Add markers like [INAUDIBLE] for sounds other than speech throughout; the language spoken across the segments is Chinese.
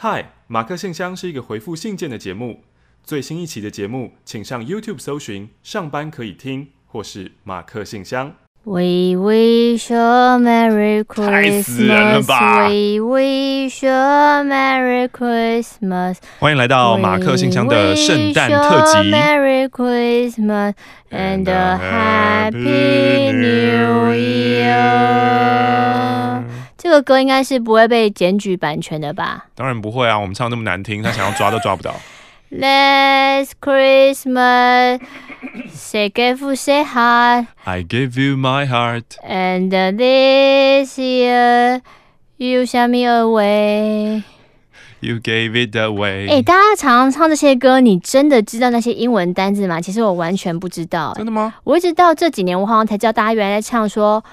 嗨，马克信箱是一个回复信件的节目。最新一期的节目，请上 YouTube 搜寻“上班可以听”或是“马克信箱”。We wish wish a Merry Christmas。欢迎来到马克信箱的圣诞特辑。Merry Christmas and a Happy New Year。这个歌应该是不会被检举版权的吧？当然不会啊，我们唱那么难听，他想要抓都抓不到。[LAUGHS] Last Christmas, say give say heart, I gave you my heart. and this year you sent me away. You gave it away. 哎、大家常常唱这些歌，你真的知道那些英文单字吗？其实我完全不知道、真的吗？我一直到这几年，我好像才知道大家原来在唱说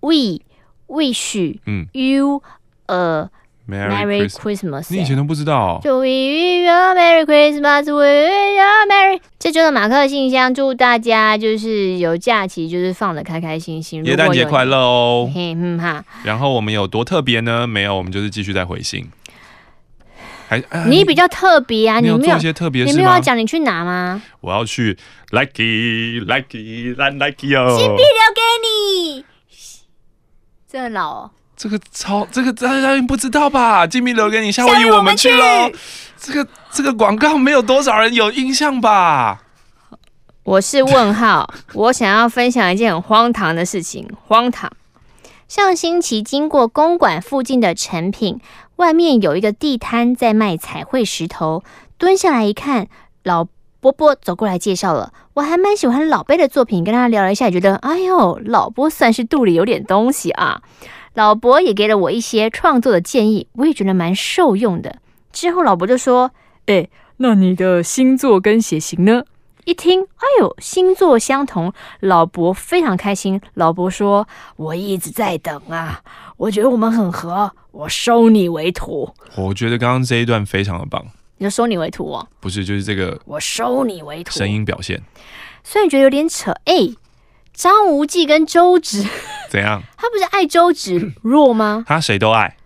We wish 嗯 you a Merry Christmas。你以前都不知道哦？就 We wish you a Merry Christmas, We wish you a Merry。这周的马克信箱，祝大家就是有假期，就是放的开开心心。耶诞节快乐哦！嘿嗯哈，然后我们有多特别呢？没有，我们就是继续在回信。还、啊你比较特别啊，你没有你有一些特别你？没有要讲你去哪吗？我要去 Lucky Lucky Land Lucky 哦。金币留给你，这很老哦。这个超这个大家不知道吧？金币留给你，夏威夷我们去喽。这个这个广告没有多少人有印象吧？我是问号，[LAUGHS] 我想要分享一件很荒唐的事情，荒唐。上星期经过公馆附近的成品，外面有一个地摊在卖彩绘石头，蹲下来一看，老伯伯走过来介绍了。我还蛮喜欢老贝的作品，跟他聊了一下，也觉得哎呦，老波算是肚里有点东西啊。老伯也给了我一些创作的建议，我也觉得蛮受用的。之后老伯就说：“哎，那你的星座跟血型呢？”一听，哎呦，星座相同，老伯非常开心。老伯说：“我一直在等啊，我觉得我们很合，我收你为徒。我觉得刚刚这一段非常的棒，”你就收你为徒哦，不是就是这个我收你为徒。声音表现虽然觉得有点扯，哎，张无忌跟周芷，[LAUGHS] 怎样？他不是爱周芷若吗？他谁都爱，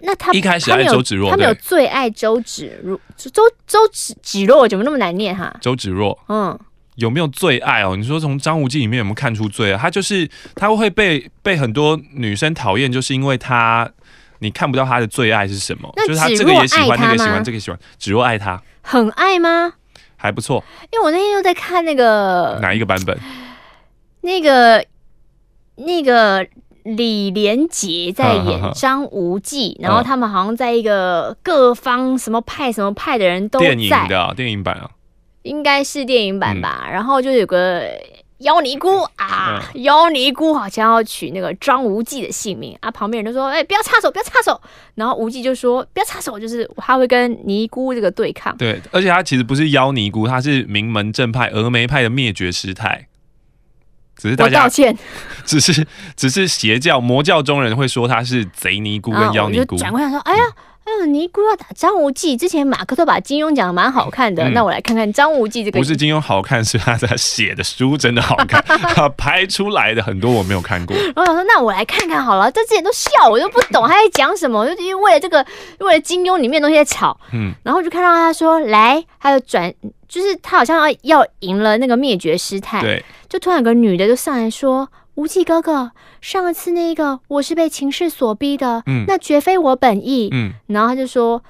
那他一开始爱周芷若他没有最爱周芷若，周周周芷芷若怎么那么难念哈？周芷若嗯。有没有最爱哦？你说从张无忌里面有没有看出最爱？他就是他会被被很多女生讨厌，就是因为他你看不到他的最爱是什么，就是他这个也喜欢，那个喜欢，这个喜欢，芷若爱他很爱吗？还不错。因为我那天又在看那个哪一个版本？那个那个李连杰在演张无忌，然后他们好像在一个各方什么派什么派的人都在，电影的、啊、电影版啊，应该是电影版吧。然后就有个妖尼姑啊，嗯妖尼姑好像要取那个张无忌的性命啊，旁边人都说：“哎、不要插手，不要插手。”然后无忌就说：“不要插手，就是他会跟尼姑这个对抗。”对，而且他其实不是妖尼姑，他是名门正派峨眉派的灭绝师太。只是大家我道歉，[LAUGHS] 只是只是邪教魔教中人会说他是贼尼姑跟妖尼姑。转过来说：“哎呀。”哎呦，尼姑要打张无忌，之前马克都把金庸讲的蛮好看的，嗯、那我来看看张无忌这个。不是金庸好看，是他在写的书真的好看，[LAUGHS] 他拍出来的很多我没有看过。然后我说，那我来看看好了，这之前都笑，我都不懂他在讲什么，就因为为了这个，为了金庸里面的东西在吵。嗯，然后就看到他说来，他就转，就是他好像要要赢了那个灭绝师太，对，就突然有个女的就上来说。无忌哥哥，上次那个我是被情势所逼的，嗯，那绝非我本意，嗯，然后他就说，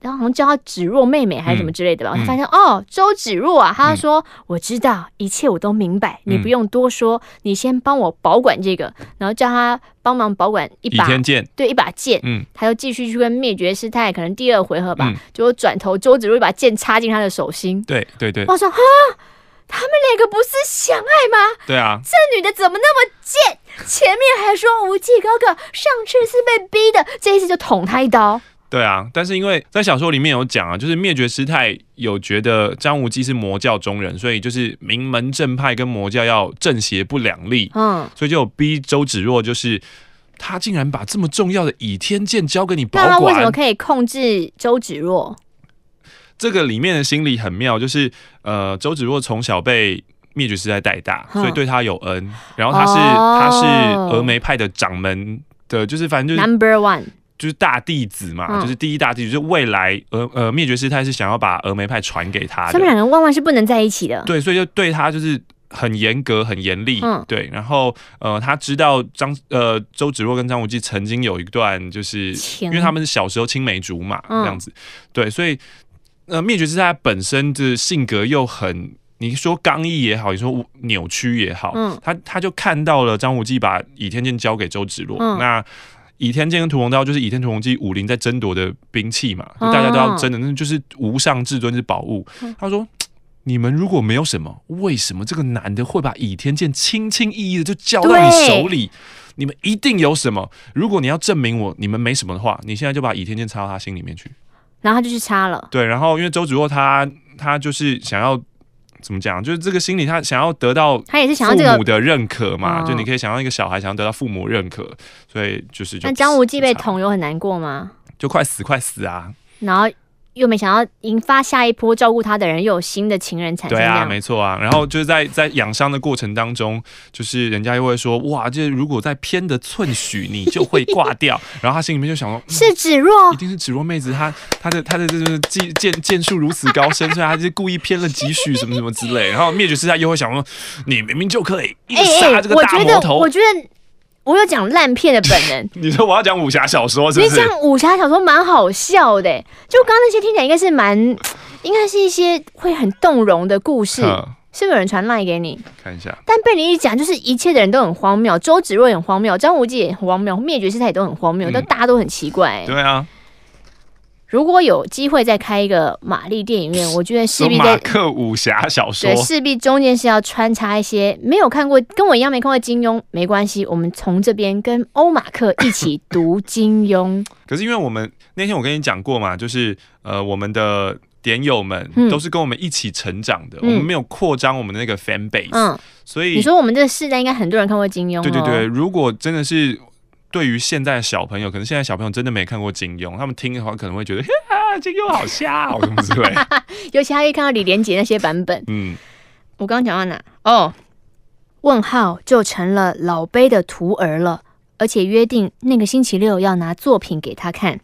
然后好像叫他芷若妹妹还是什么之类的吧，他、嗯、发现哦，周芷若啊，他说、嗯、我知道一切我都明白，你不用多说，嗯、你先帮我保管这个，然后叫他帮忙保管一把剑，对，一把剑，嗯，他就继续去跟灭绝师太，可能第二回合吧，结果转头周芷若一把剑插进他的手心，对对对，我说哈。他们两个不是相爱吗？对啊，这女的怎么那么贱？前面还说无忌哥哥上次是被逼的，这一次就捅他一刀。对啊，但是因为在小说里面有讲啊，就是灭绝师太有觉得张无忌是魔教中人，所以就是名门正派跟魔教要正邪不两立，嗯，所以就有逼周芷若，就是他竟然把这么重要的倚天剑交给你保管，那他为什么可以控制周芷若？这个里面的心理很妙，就是呃，周芷若从小被灭绝师太带大，所以对他有恩。然后他是、哦、他是峨眉派的掌门的，就是反正就是 number one。就是大弟子嘛，嗯、就是第一大弟子，就是未来峨呃灭绝师太是想要把峨眉派传给他的，他们两个万万是不能在一起的。对，所以就对他就是很严格、很严厉。嗯，对。然后呃，他知道张呃周芷若跟张无忌曾经有一段，就是因为他们是小时候青梅竹马、嗯、这样子。对，所以呃灭绝师太本身的性格又很，你说刚毅也好，你说扭曲也好，嗯，他他就看到了张无忌把倚天剑交给周芷若，嗯、那。倚天剑跟屠龙刀就是倚天屠龙记武林在争夺的兵器嘛，就大家都要争的，那就是无上至尊之宝物。他说：“你们如果没有什么，为什么这个男的会把倚天剑轻轻易易的就交到你手里？你们一定有什么。如果你要证明我你们没什么的话，你现在就把倚天剑插到他心里面去。”然后他就去插了。对，然后因为周芷若她她就是想要。怎么讲？就是这个心理，她想要得到她也是想要父母的认可嘛？就你可以想要一个小孩想要得到父母认可，所以就是就。那张无忌被捅有很难过吗？就快死快死啊！然后。又没想到引发下一波照顾他的人又有新的情人产生。对啊，没错啊。然后就是在在养伤的过程当中，就是人家又会说哇，这如果再偏的寸许，你就会挂掉。[LAUGHS] 然后他心里面就想说，是芷若，一定是芷若妹子，她她的她的这个技剑剑术如此高深，所以她就故意偏了几许什么什么之类。然后灭绝师太又会想说，你明明就可以一杀这个大魔头。我觉得。我有讲烂片的本能，[LAUGHS] 你说我要讲武侠小说是不是？你讲武侠小说蛮好笑的，就刚刚那些听起来应该是蛮，应该是一些会很动容的故事，是不是有人传赖给你？看一下。但被你一讲，就是一切的人都很荒谬，周芷若也很荒谬，张无忌也很荒谬，灭绝师太也都很荒谬，嗯、但大家都很奇怪。对啊。如果有机会再开一个玛丽电影院，[LAUGHS] 我觉得势必在马克武侠小说，对，势必中间是要穿插一些没有看过，跟我一样没看过金庸，没关系，我们从这边跟欧马克一起读金庸。[LAUGHS] 可是因为我们那天我跟你讲过嘛，就是呃，我们的点友们都是跟我们一起成长的，嗯、我们没有扩张我们的那个 fan base，嗯，所以你说我们这个世代应该很多人看过金庸，对对对，如果真的是。对于现在的小朋友，可能现在小朋友真的没看过金庸，他们听的话可能会觉得哈，[LAUGHS] 金庸好瞎哦，什么之类。尤其他一看到李连杰那些版本，嗯，我刚刚讲到哪？哦，问号就成了老杯的徒儿了，而且约定那个星期六要拿作品给他看。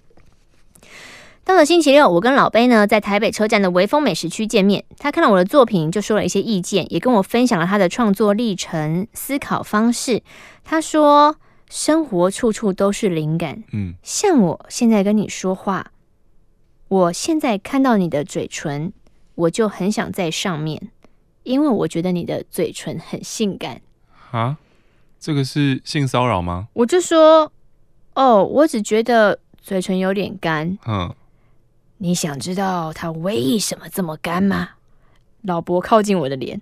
到了星期六，我跟老杯呢在台北车站的微风美食区见面，他看到我的作品，就说了一些意见，也跟我分享了他的创作历程、思考方式。他说。生活处处都是灵感，嗯，像我现在跟你说话，我现在看到你的嘴唇，我就很想在上面，因为我觉得你的嘴唇很性感。啊，这个是性骚扰吗？我就说，哦，我只觉得嘴唇有点干。嗯，你想知道它为什么这么干吗？老伯靠近我的脸。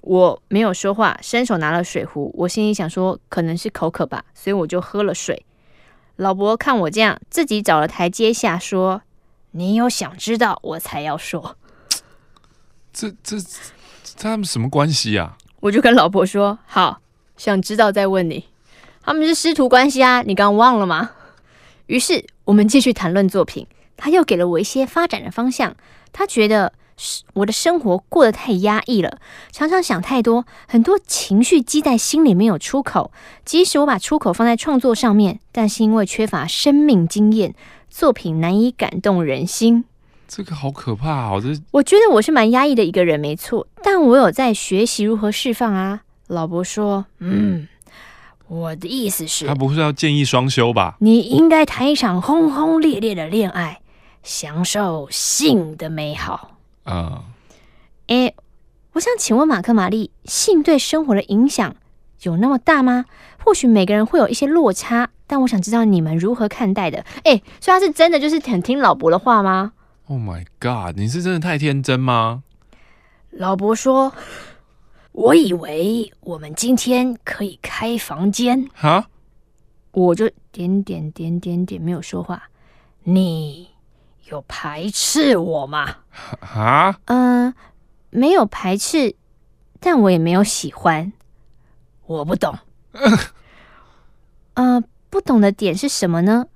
我没有说话，伸手拿了水壶。我心里想说，可能是口渴吧，所以我就喝了水。老伯看我这样，自己找了台阶下，说：“你有想知道，我才要说。”这这这他们什么关系啊？我就跟老伯说：“好，想知道再问你。”他们是师徒关系啊，你刚忘了吗？于是我们继续谈论作品，他又给了我一些发展的方向。他觉得。我的生活过得太压抑了，常常想太多，很多情绪积在心里没有出口。即使我把出口放在创作上面，但是因为缺乏生命经验，作品难以感动人心。这个好可怕啊！这我觉得我是蛮压抑的一个人，没错，但我有在学习如何释放啊。老伯说：“嗯，我的意思是，他不是要建议双休吧？你应该谈一场轰轰烈烈的恋爱，享受性的美好。”啊，哎，我想请问马克玛丽，性对生活的影响有那么大吗？或许每个人会有一些落差，但我想知道你们如何看待的。哎，所以他是真的就是很听老伯的话吗？Oh my god，你是真的太天真吗？老伯说：“我以为我们今天可以开房间。”哈，我就点点点点点没有说话。你。有排斥我吗？啊？嗯、呃，没有排斥，但我也没有喜欢。我不懂。嗯、[LAUGHS] 呃，不懂的点是什么呢？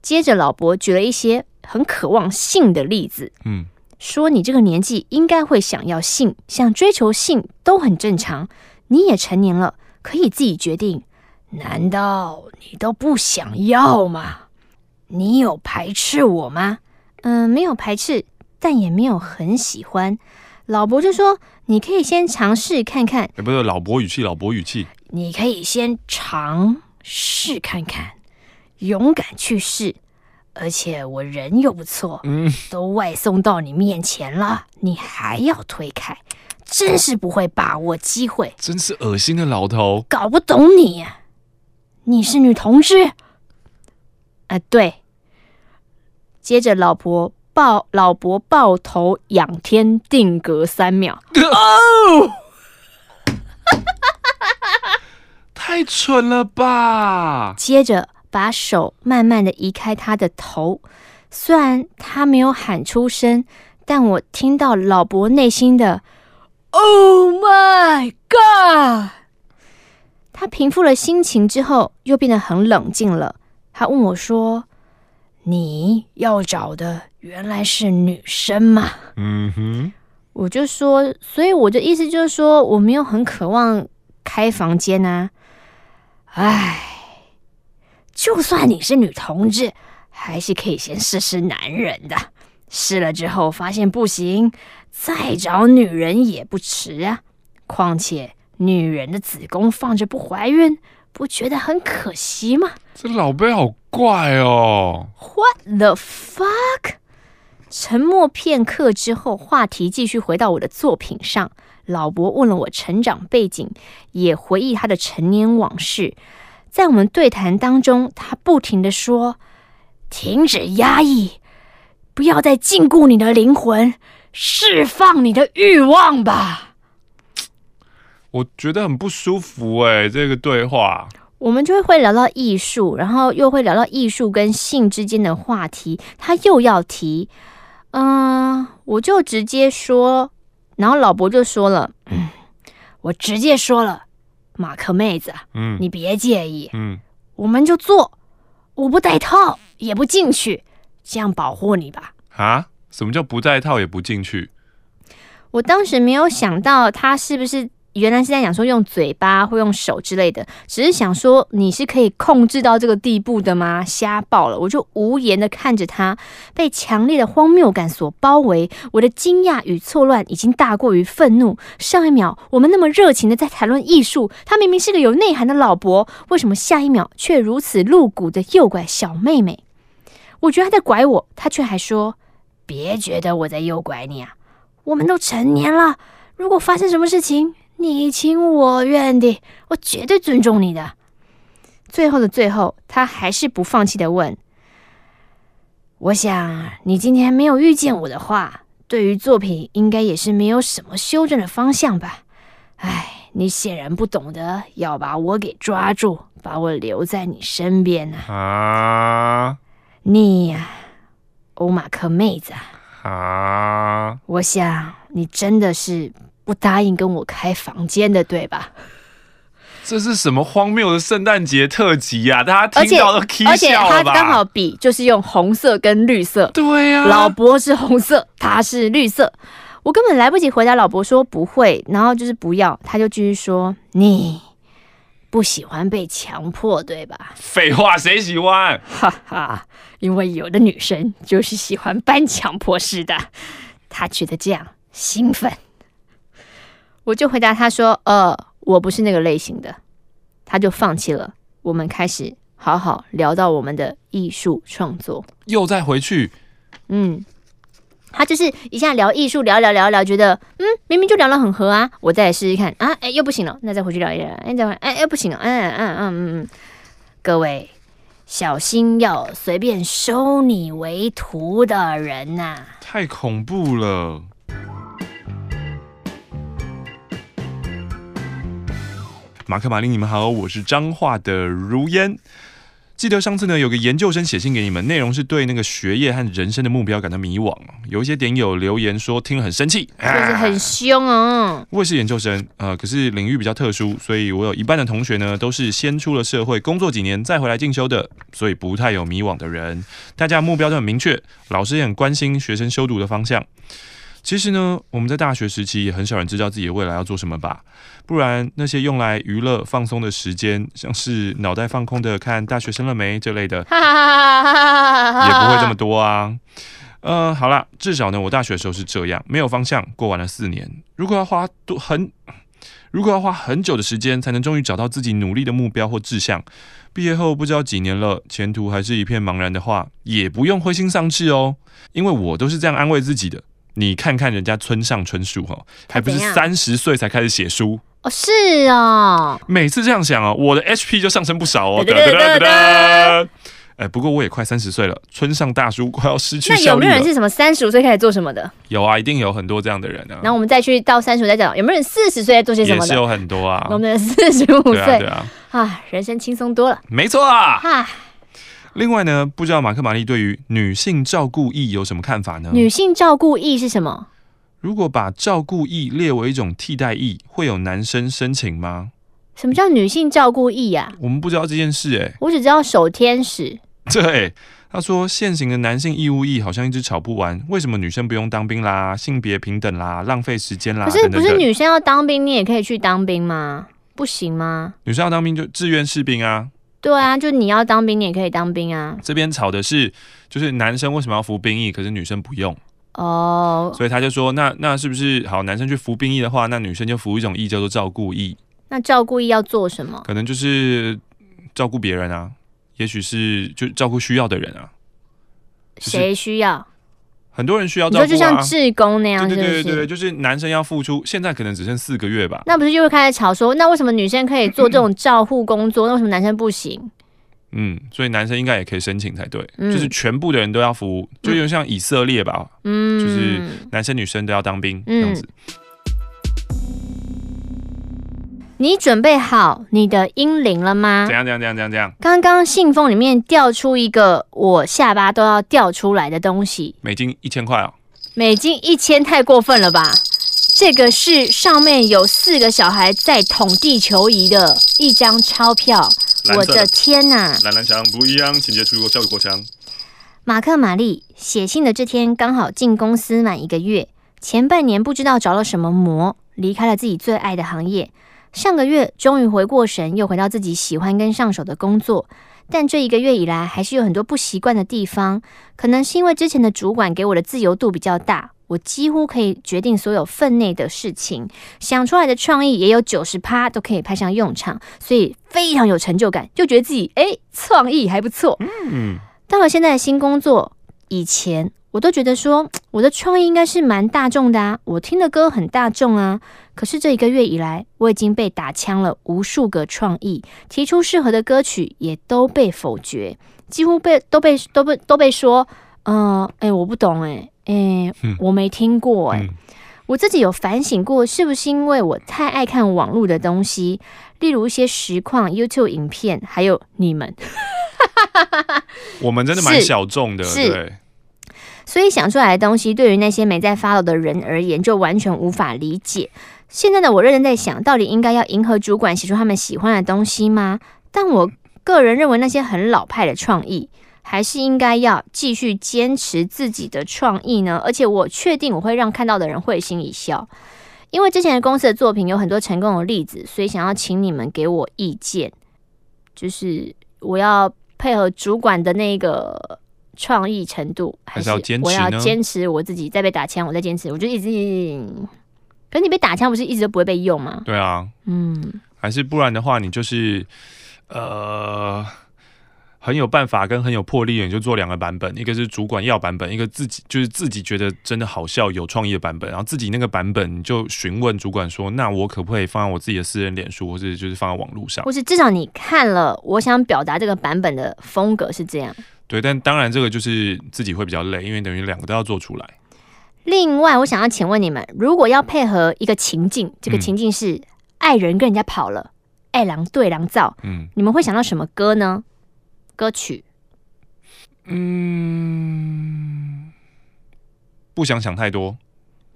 接着老伯举了一些很渴望性的例子。嗯，说你这个年纪应该会想要性，想追求性都很正常。你也成年了，可以自己决定。难道你都不想要吗？你有排斥我吗？嗯，没有排斥，但也没有很喜欢。老伯就说：“你可以先尝试看看。”哎，不是老伯语气，老伯语气。你可以先尝试看看，勇敢去试。而且我人又不错，嗯，都外送到你面前了，你还要推开，真是不会把握机会。真是恶心的老头，搞不懂你。你是女同志？啊、呃，对。接着，老伯抱老伯抱头仰天定格三秒。哦，[LAUGHS] 太蠢了吧！接着。把手慢慢的移开他的头，虽然他没有喊出声，但我听到老伯内心的 “Oh my God”。他平复了心情之后，又变得很冷静了。他问我说：“你要找的原来是女生吗？”嗯哼，我就说，所以我的意思就是说，我没有很渴望开房间啊。唉。就算你是女同志，还是可以先试试男人的。试了之后发现不行，再找女人也不迟啊。况且女人的子宫放着不怀孕，不觉得很可惜吗？这老贝好怪哦。What the fuck？沉默片刻之后，话题继续回到我的作品上。老伯问了我成长背景，也回忆他的成年往事。在我们对谈当中，他不停的说：“停止压抑，不要再禁锢你的灵魂，释放你的欲望吧。”我觉得很不舒服哎，这个对话。我们就会聊到艺术，然后又会聊到艺术跟性之间的话题。他又要提，嗯、呃，我就直接说，然后老伯就说了：“嗯，我直接说了。”马克妹子，嗯，你别介意，嗯，我们就做，我不带套也不进去，这样保护你吧。啊？什么叫不带套也不进去？我当时没有想到他是不是。原来是在讲说用嘴巴或用手之类的，只是想说你是可以控制到这个地步的吗？瞎爆了！我就无言的看着他，被强烈的荒谬感所包围。我的惊讶与错乱已经大过于愤怒。上一秒我们那么热情的在谈论艺术，他明明是个有内涵的老伯，为什么下一秒却如此露骨的诱拐小妹妹？我觉得他在拐我，他却还说：“别觉得我在诱拐你啊，我们都成年了，如果发生什么事情。”你情我愿的，我绝对尊重你的。最后的最后，他还是不放弃的问：“我想你今天没有遇见我的话，对于作品应该也是没有什么修正的方向吧？哎，你显然不懂得要把我给抓住，把我留在你身边呢。啊，你呀，欧马克妹子啊，我想你真的是。”不答应跟我开房间的，对吧？这是什么荒谬的圣诞节特辑呀？大家听到都？而且他刚好比就是用红色跟绿色。对呀，老伯是红色，他是绿色。我根本来不及回答老伯说不会，然后就是不要，他就继续说：“你不喜欢被强迫，对吧？”废话，谁喜欢？哈哈，因为有的女生就是喜欢半强迫式的，她觉得这样兴奋。我就回答他说：“呃，我不是那个类型的。”他就放弃了。我们开始好好聊到我们的艺术创作，又再回去。嗯，他就是一下聊艺术，聊聊聊聊，觉得嗯，明明就聊得很合啊。我再来试试看啊，哎，又不行了，那再回去聊一聊。哎，再回，哎，又不行了，嗯嗯嗯嗯嗯。各位小心，要随便收你为徒的人呐、啊！太恐怖了。马克、马林，你们好，我是彰化的如烟。记得上次呢，有个研究生写信给你们，内容是对那个学业和人生的目标感到迷惘。有一些点友留言说听了很生气，就是很凶哦。我也是研究生，呃，可是领域比较特殊，所以我有一半的同学呢都是先出了社会工作几年再回来进修的，所以不太有迷惘的人。大家目标都很明确，老师也很关心学生修读的方向。其实呢，我们在大学时期也很少人知道自己的未来要做什么吧？不然那些用来娱乐放松的时间，像是脑袋放空的看《大学生了没》这类的，也不会这么多啊。呃，好啦，至少呢，我大学的时候是这样，没有方向，过完了四年。如果要花多很，如果要花很久的时间才能终于找到自己努力的目标或志向，毕业后不知道几年了，前途还是一片茫然的话，也不用灰心丧气哦，因为我都是这样安慰自己的。你看看人家村上春树哈，还不是三十岁才开始写书哦？是哦，每次这样想哦，我的 HP 就上升不少哦。哒哒哒哒。哎，不过我也快三十岁了，村上大叔快要失去了。那有没有人是什么三十五岁开始做什么的？有啊，一定有很多这样的人啊。然后我们再去到三十五再讲，有没有人四十岁在做些什么的？也是有很多啊。我们四十五岁，对啊，啊，人生轻松多了。没错啊。哈。另外呢，不知道马克玛丽对于女性照顾役有什么看法呢？女性照顾役是什么？如果把照顾役列为一种替代役，会有男生申请吗？什么叫女性照顾役呀？我们不知道这件事哎、欸。我只知道守天使。对，他说现行的男性义务役好像一直吵不完，为什么女生不用当兵啦？性别平等啦？浪费时间啦？可是不是女生要当兵，你也可以去当兵吗？不行吗？女生要当兵就志愿士兵啊。对啊，就你要当兵，你也可以当兵啊。这边吵的是，就是男生为什么要服兵役，可是女生不用哦。所以他就说，那那是不是好？男生去服兵役的话，那女生就服一种役叫做照顾役。那照顾役要做什么？可能就是照顾别人啊，也许是就照顾需要的人啊。谁需要？很多人需要照顾啊，就像志工那样是是？对对对对，就是男生要付出，现在可能只剩四个月吧。那不是又会开始吵说，那为什么女生可以做这种照护工作，[CLEARS THROAT] 那为什么男生不行？嗯，所以男生应该也可以申请才对，嗯、就是全部的人都要服务，就有像以色列吧，嗯，就是男生女生都要当兵这样子。你准备好你的英灵了吗？怎样怎样怎样怎样怎样？刚刚信封里面掉出一个我下巴都要掉出来的东西，美金一千块哦。美金一千太过分了吧？这个是上面有四个小孩在捅地球仪的一张钞票。我的天哪！蓝蓝墙不一样，请接触教育国墙。马克玛丽写信的这天刚好进公司满一个月，前半年不知道着了什么魔，离开了自己最爱的行业。上个月终于回过神，又回到自己喜欢跟上手的工作，但这一个月以来还是有很多不习惯的地方。可能是因为之前的主管给我的自由度比较大，我几乎可以决定所有分内的事情，想出来的创意也有九十趴都可以派上用场，所以非常有成就感，就觉得自己诶创意还不错。嗯，到了现在的新工作，以前。我都觉得说我的创意应该是蛮大众的啊，我听的歌很大众啊。可是这一个月以来，我已经被打枪了无数个创意，提出适合的歌曲也都被否决，几乎被都被都被都被说，嗯、呃，哎、欸，我不懂、欸，哎，哎，我没听过、欸，哎、嗯，我自己有反省过，是不是因为我太爱看网络的东西，例如一些实况 YouTube 影片，还有你们，我们真的蛮小众的，是。对。所以想出来的东西，对于那些没在 follow 的人而言，就完全无法理解。现在的我认真在想，到底应该要迎合主管，写出他们喜欢的东西吗？但我个人认为，那些很老派的创意，还是应该要继续坚持自己的创意呢？而且我确定我会让看到的人会心一笑，因为之前的公司的作品有很多成功的例子，所以想要请你们给我意见，就是我要配合主管的那个。创意程度还是我要坚持我自己，再被打枪，我再坚持，我就一直。可是你被打枪不是一直都不会被用吗？对啊，嗯，还是不然的话，你就是呃很有办法跟很有魄力的，你就做两个版本，一个是主管要版本，一个自己就是自己觉得真的好笑、有创意的版本，然后自己那个版本你就询问主管说，那我可不可以放在我自己的私人脸书，或者就是放在网络上？或是至少你看了，我想表达这个版本的风格是这样。对，但当然这个就是自己会比较累，因为等于两个都要做出来。另外，我想要请问你们，如果要配合一个情境，这个情境是爱人跟人家跑了，爱狼对狼造，嗯，你们会想到什么歌呢？歌曲？嗯，不想想太多。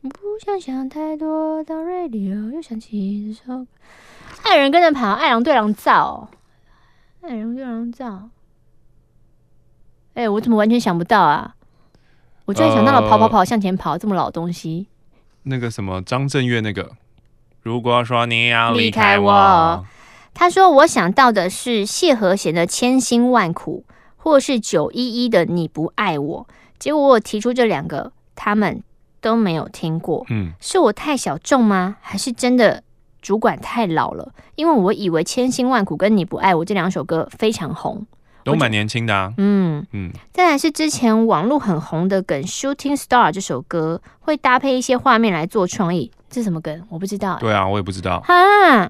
不想想太多，当 radio 又想起这首。爱人跟着跑，爱狼对狼造，爱人对狼造。哎、欸，我怎么完全想不到啊？我居然想到了跑跑跑向前跑这么老的东西。那个什么张震岳那个，如果说你要离开，开我，他说我想到的是谢和弦的《千辛万苦》，或是九一一的《你不爱我》。结果我提出这两个，他们都没有听过。嗯，是我太小众吗？还是真的主管太老了？因为我以为《千辛万苦》跟《你不爱我》这两首歌非常红。都蛮年轻的啊，嗯嗯，再来是之前网络很红的梗《Shooting Star》这首歌，会搭配一些画面来做创意，这是什么梗？我不知道、欸。对啊，我也不知道。哈，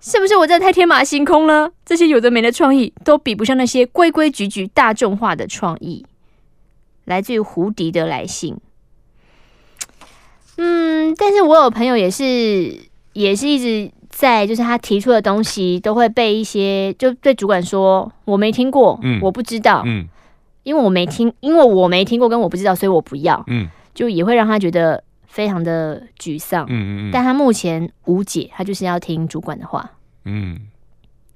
是不是我真的太天马行空了？这些有的没的创意都比不上那些规规矩矩、大众化的创意。来自于胡迪的来信。嗯，但是我有朋友也是，也是一直。在就是他提出的东西都会被一些就对主管说，我没听过，嗯，我不知道，嗯，因为我没听，因为我没听过跟我不知道，所以我不要，嗯，就也会让他觉得非常的沮丧，嗯嗯嗯，但他目前无解，他就是要听主管的话，嗯，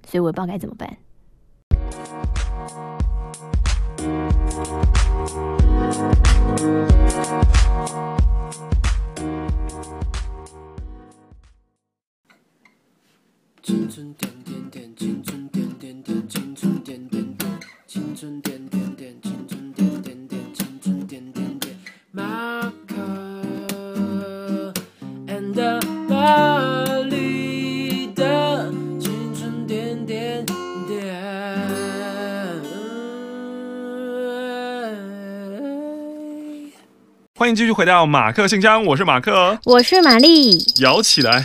所以我也不知道该怎么办。青春点点点，青春点点点，青春点点点，青春点点点，青春点点点，青春点点点。马克 and 巴黎的青春点点点。欢迎继续回到马克信箱，我是马克，我是玛丽，摇起来。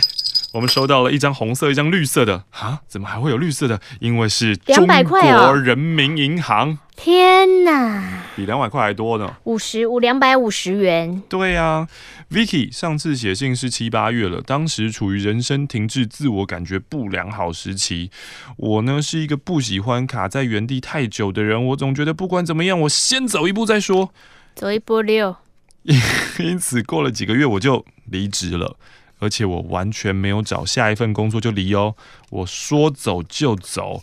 我们收到了一张红色，一张绿色的啊？怎么还会有绿色的？因为是中国人民银行。天哪，比两百块还多呢！五十五两百五十元。对呀，啊，Vicky 上次写信是七八月了，当时处于人生停滞、自我感觉不良好时期。我呢是一个不喜欢卡在原地太久的人，我总觉得不管怎么样，我先走一步再说。走一步六。[LAUGHS] 因此过了几个月，我就离职了。而且我完全没有找下一份工作就离哦，我说走就走，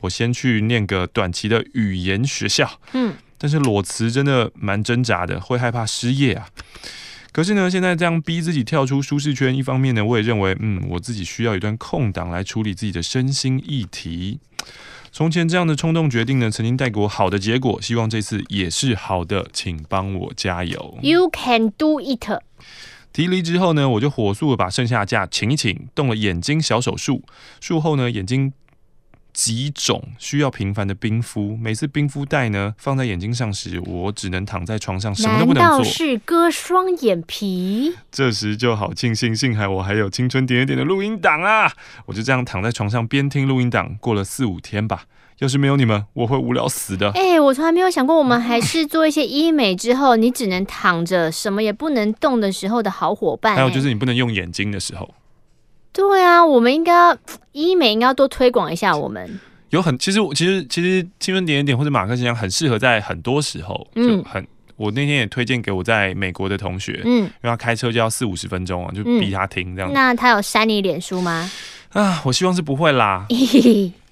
我先去念个短期的语言学校，嗯，但是裸辞真的蛮挣扎的，会害怕失业啊。可是呢，现在这样逼自己跳出舒适圈，一方面呢，我也认为，嗯，我自己需要一段空档来处理自己的身心议题。从前这样的冲动决定呢，曾经带给我好的结果，希望这次也是好的，请帮我加油。You can do it。提离职后呢，我就火速的把剩下的假请一请，动了眼睛小手术。术后呢，眼睛极肿，需要频繁的冰敷。每次冰敷袋呢放在眼睛上时，我只能躺在床上，什么都不能做。难道是割双眼皮？这时就好庆幸，幸好我还有青春点点的录音档啊！我就这样躺在床上边听录音档，过了四五天吧。要是没有你们，我会无聊死的。哎、欸，我从来没有想过，我们还是做一些医美之后，你只能躺着，什么也不能动的时候的好伙伴、欸。还有就是你不能用眼睛的时候。对啊，我们应该医美应该要多推广一下。我们有很其实其实其实青春点点点或者马克先生很适合在很多时候，就很。嗯、我那天也推荐给我在美国的同学，嗯，因为他开车就要四五十分钟啊，就逼他听这样、嗯。那他有删你脸书吗？啊，我希望是不会啦。[LAUGHS]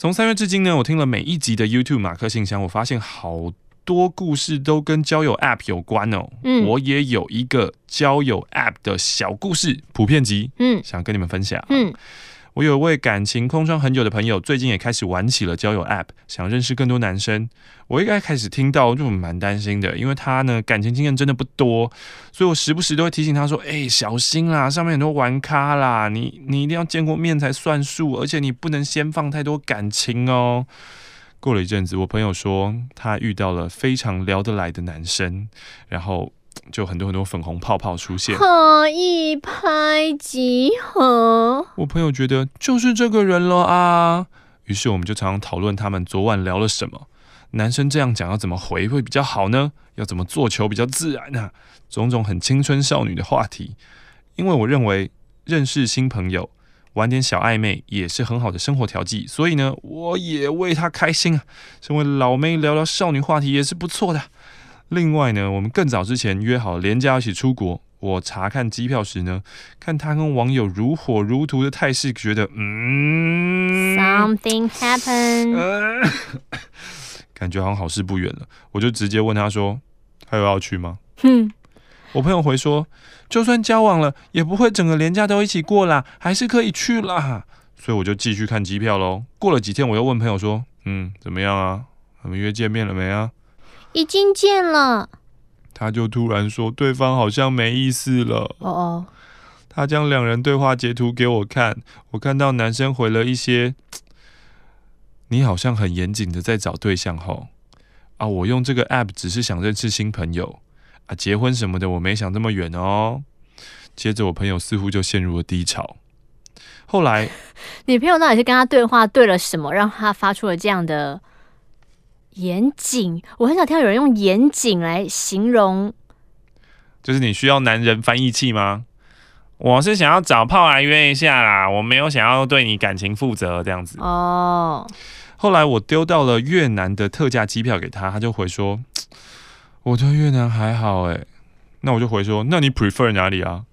从三月至今呢，我听了每一集的 YouTube 马克信箱，我发现好多故事都跟交友 App 有关哦。嗯，我也有一个交友 App 的小故事普遍集，嗯，想跟你们分享。嗯。我有一位感情空窗很久的朋友，最近也开始玩起了交友 App，想认识更多男生。我一开始听到就蛮担心的，因为他呢感情经验真的不多，所以我时不时都会提醒他说：“哎、小心啦，上面很多玩咖啦，你你一定要见过面才算数，而且你不能先放太多感情哦。”过了一阵子，我朋友说他遇到了非常聊得来的男生，然后。就很多很多粉红泡泡出现，可一拍即合。我朋友觉得就是这个人了啊，于是我们就常常讨论他们昨晚聊了什么。男生这样讲要怎么回会比较好呢？要怎么做球比较自然呢？种种很青春少女的话题。因为我认为认识新朋友、玩点小暧昧也是很好的生活调剂，所以呢，我也为他开心啊。身为老妹聊聊少女话题也是不错的。另外呢，我们更早之前约好连假一起出国。我查看机票时呢，看他跟网友如火如荼的态势，觉得嗯，something happened，、呃、感觉好像好事不远了。我就直接问他说：“还有要去吗？”哼，我朋友回说，就算交往了，也不会整个连假都一起过啦，还是可以去啦。所以我就继续看机票喽。过了几天，我又问朋友说，嗯，怎么样啊？我们约见面了没啊？已经见了。他就突然说，对方好像没意思了。哦哦。他将两人对话截图给我看，我看到男生回了一些，[TSK] 你好像很严谨的在找对象吼。啊，我用这个 app 只是想认识新朋友啊，结婚什么的我没想这么远哦。接着我朋友似乎就陷入了低潮。后来，[LAUGHS] 你朋友到底是跟他对话对了什么，让他发出了这样的严谨？我很少听到有人用严谨来形容。就是你需要男人翻译器吗？我是想要找炮来约一下啦，我没有想要对你感情负责这样子。哦。后来我丢到了越南的特价机票给他，他就回说：“我对越南还好哎。”那我就回说：“那你 prefer 哪里啊？”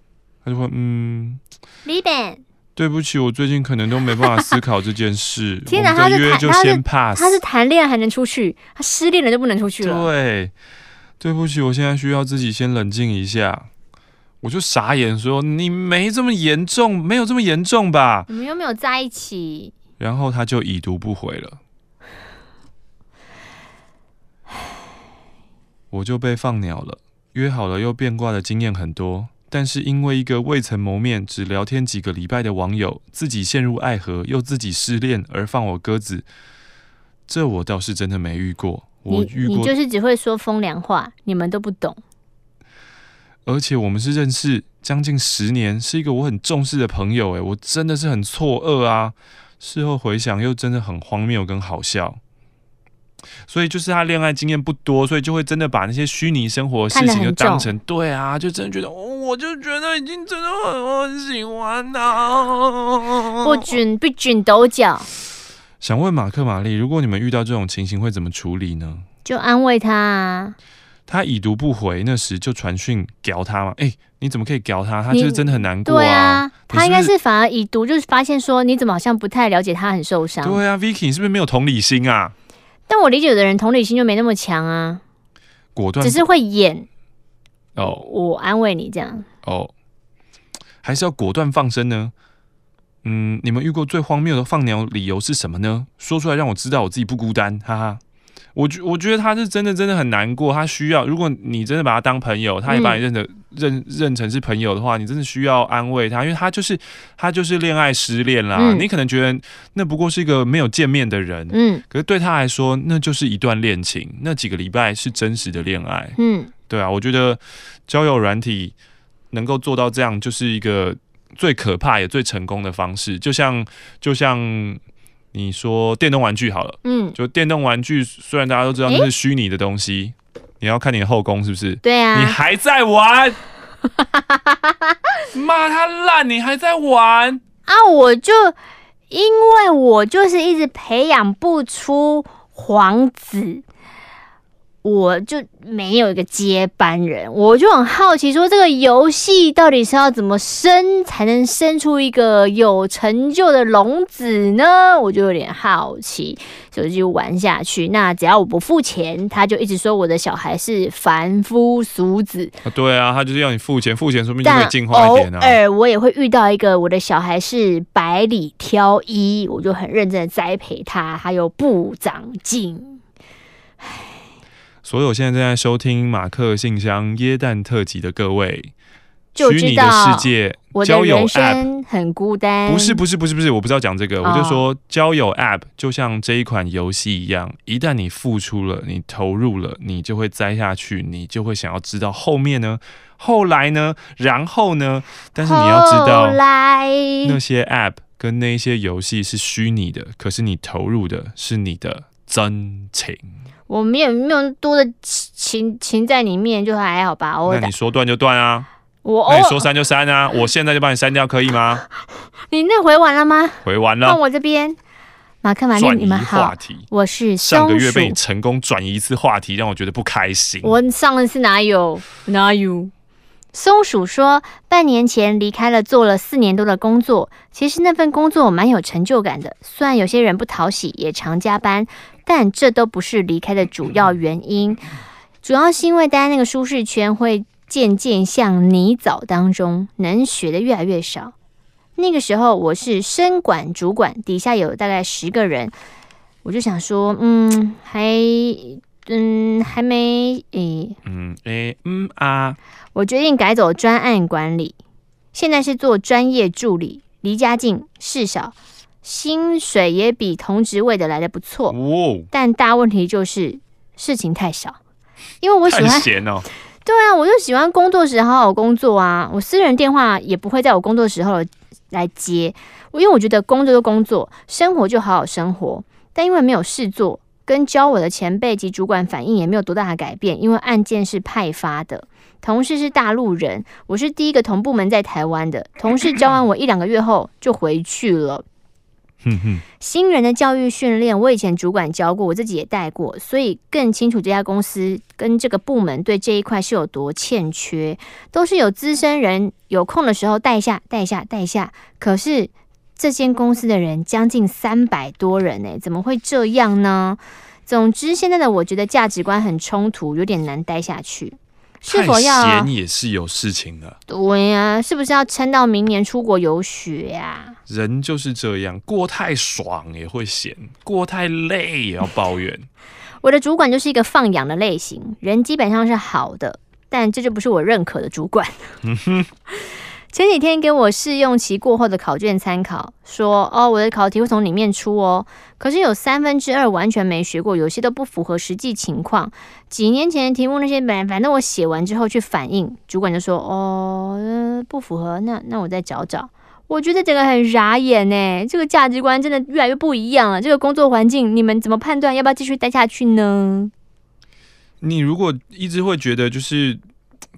他就说：“嗯，日本。”对不起，我最近可能都没办法思考这件事。[LAUGHS] 天哪，他是约就先 pass。他是谈恋爱还能出去，他失恋了就不能出去了。对，对不起，我现在需要自己先冷静一下。我就傻眼说：“你没这么严重，没有这么严重吧？你们又没有在一起。”然后他就已读不回了，[SIGHS] 我就被放鸟了。约好了又变卦的经验很多，但是因为一个未曾谋面、只聊天几个礼拜的网友，自己陷入爱河又自己失恋而放我鸽子，这我倒是真的没遇过。我遇过，你就是只会说风凉话，你们都不懂。而且我们是认识将近十年，是一个我很重视的朋友，诶，我真的是很错愕啊！事后回想，又真的很荒谬跟好笑。所以就是他恋爱经验不多，所以就会真的把那些虚拟生活的事情就当成对啊，就真的觉得，哦，我就觉得已经真的很很喜欢啊，不准不准抖脚。想问马克玛丽，如果你们遇到这种情形，会怎么处理呢？就安慰他啊。他已读不回，那时就传讯屌他嘛？哎、欸，你怎么可以屌他？他就是真的很难过啊。对啊，他应该是反而已读，就是发现说你怎么好像不太了解他，很受伤。对啊，Vicky，你是不是没有同理心啊？但我理解有的人同理心就没那么强啊，果断，只是会演。哦，我安慰你这样。哦，还是要果断放生呢？嗯，你们遇过最荒谬的放鸟理由是什么呢？说出来让我知道我自己不孤单，哈哈。我觉我觉得他是真的真的很难过，他需要，如果你真的把他当朋友，他也把你认得、嗯、认认成是朋友的话，你真的需要安慰他，因为他就是他就是恋爱失恋啦。嗯、你可能觉得那不过是一个没有见面的人，嗯，可是对他来说，那就是一段恋情，那几个礼拜是真实的恋爱，嗯，对啊，我觉得交友软体能够做到这样，就是一个最可怕也最成功的方式，就像就像。你说电动玩具好了，嗯，就电动玩具，虽然大家都知道那是虚拟的东西，欸、你要看你的后宫是不是？对啊，你还在玩，[LAUGHS] 骂他烂，你还在玩啊！我就因为我就是一直培养不出皇子。我就没有一个接班人，我就很好奇，说这个游戏到底是要怎么生才能生出一个有成就的龙子呢？我就有点好奇，所以就玩下去。那只要我不付钱，他就一直说我的小孩是凡夫俗子。啊，对啊，他就是要你付钱，付钱说不定就会进化一点啊。偶尔我也会遇到一个我的小孩是百里挑一，我就很认真的栽培他，他又不长进。所有现在正在收听马克信箱耶诞特辑的各位，虚拟的世界交友 App 很孤单。不是不是不是不是，我不知道讲这个，哦、我就说交友 App 就像这一款游戏一样，一旦你付出了，你投入了，你就会栽下去，你就会想要知道后面呢，后来呢，然后呢？但是你要知道，那些 App 跟那些游戏是虚拟的，可是你投入的是你的真情。我没有没有多的情情在里面，就还好吧。我那你说断就断啊，我那你说删就删啊，我现在就把你删掉，可以吗？你那回完了吗？回完了。放我这边，马克玛丽，你们好。我是上个月被你成功转移一次话题，让我觉得不开心。我上一次哪有哪有？松鼠说，半年前离开了做了四年多的工作，其实那份工作蛮有成就感的，虽然有些人不讨喜，也常加班。但这都不是离开的主要原因，主要是因为待在那个舒适圈会渐渐像泥沼当中，能学的越来越少。那个时候我是生管主管，底下有大概十个人，我就想说，嗯，还，嗯，还没，诶，嗯，诶，嗯啊，我决定改走专案管理，现在是做专业助理，离家近，事少，薪水也比同职位的来的不错。哦，但大问题就是事情太少，因为我喜欢闲哦。[LAUGHS] 对啊，我就喜欢工作时好好工作啊，我私人电话也不会在我工作时候。来接我，因为我觉得工作就工作，生活就好好生活。但因为没有事做，跟教我的前辈及主管反应也没有多大的改变。因为案件是派发的，同事是大陆人，我是第一个同部门在台湾的 [COUGHS] 同事，教完我一两个月后就回去了。新人的教育训练，我以前主管教过，我自己也带过，所以更清楚这家公司跟这个部门对这一块是有多欠缺。都是有资深人有空的时候带下带下带下，可是这间公司的人将近三百多人呢，怎么会这样呢？总之，现在的我觉得价值观很冲突，有点难待下去。是否要闲也是有事情的？对呀、啊，是不是要撑到明年出国游学呀、啊？人就是这样，过太爽也会闲，过太累也要抱怨。[LAUGHS] 我的主管就是一个放养的类型，人基本上是好的，但这就不是我认可的主管。[LAUGHS] 前几天给我试用期过后的考卷参考，说哦，我的考题会从里面出哦，可是有三分之二完全没学过，有些都不符合实际情况。几年前的题目那些本反正我写完之后去反映，主管就说哦，呃，不符合，那那我再找找。我觉得整个很傻眼呢，这个价值观真的越来越不一样了。这个工作环境，你们怎么判断要不要继续待下去呢？你如果一直会觉得就是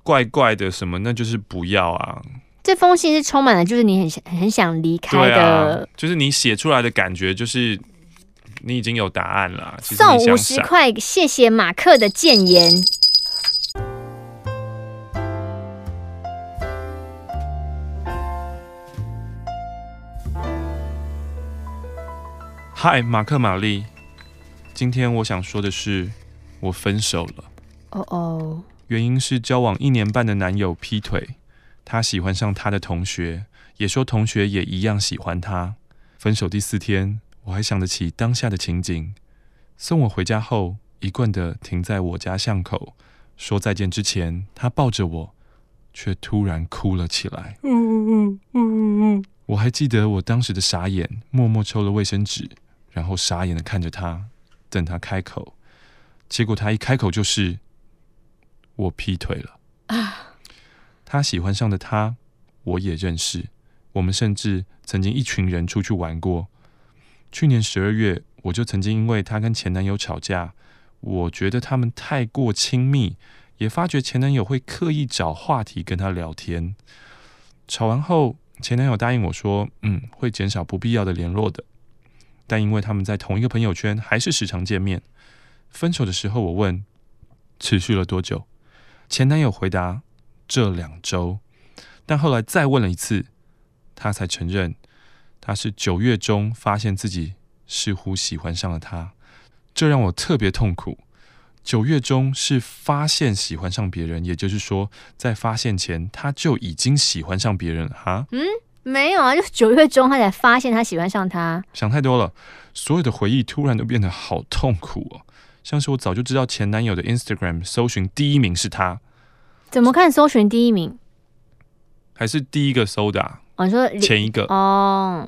怪怪的什么，那就是不要啊。这封信是充满了，就是你很很想离开的，啊，就是你写出来的感觉，就是你已经有答案了。送五十块，谢谢马克的谏言。嗨，马克玛丽，今天我想说的是，我分手了。哦哦，原因是交往一年半的男友劈腿。他喜欢上他的同学，也说同学也一样喜欢他。分手第四天，我还想得起当下的情景。送我回家后，一贯的停在我家巷口，说再见之前，他抱着我，却突然哭了起来。我还记得我当时的傻眼，默默抽了卫生纸，然后傻眼的看着他，等他开口。结果他一开口就是：“我劈腿了。”啊。他喜欢上的他，我也认识。我们甚至曾经一群人出去玩过。去年十二月，我就曾经因为他跟前男友吵架，我觉得他们太过亲密，也发觉前男友会刻意找话题跟他聊天。吵完后，前男友答应我说：“嗯，会减少不必要的联络的。”但因为他们在同一个朋友圈，还是时常见面。分手的时候，我问：“持续了多久？”前男友回答。这两周，但后来再问了一次，他才承认他是九月中发现自己似乎喜欢上了他，这让我特别痛苦。九月中是发现喜欢上别人，也就是说，在发现前他就已经喜欢上别人了哈？嗯，没有啊，就九月中他才发现他喜欢上他。想太多了，所有的回忆突然都变得好痛苦哦，像是我早就知道前男友的 Instagram 搜寻第一名是他。怎么看搜寻第一名？还是第一个搜的啊？我说前一个哦。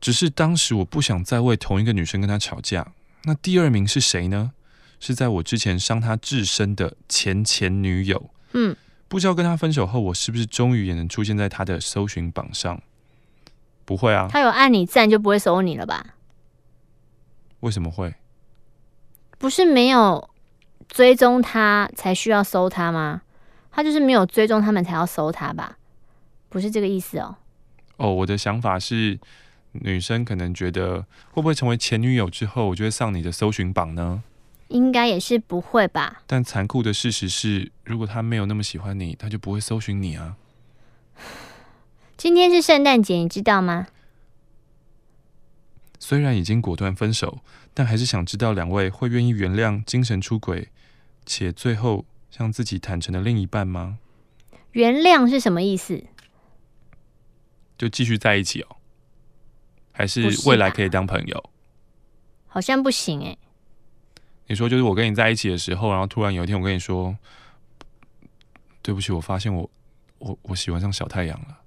只是当时我不想再为同一个女生跟她吵架。那第二名是谁呢？是在我之前伤她至深的前前女友。嗯，不知道跟她分手后，我是不是终于也能出现在她的搜寻榜上？不会啊。他有按你赞就不会搜你了吧？为什么会？不是没有追踪他才需要搜他吗？他就是没有追踪他们才要搜他吧？不是这个意思哦。哦，我的想法是，女生可能觉得会不会成为前女友之后，我就会上你的搜寻榜呢？应该也是不会吧。但残酷的事实是，如果他没有那么喜欢你，他就不会搜寻你啊。今天是圣诞节，你知道吗？虽然已经果断分手，但还是想知道两位会愿意原谅精神出轨，且最后。向自己坦诚的另一半吗？原谅是什么意思？就继续在一起哦，还是未来可以当朋友？好像不行哎、欸。你说就是我跟你在一起的时候，然后突然有一天我跟你说，对不起，我发现我我我喜欢上小太阳了。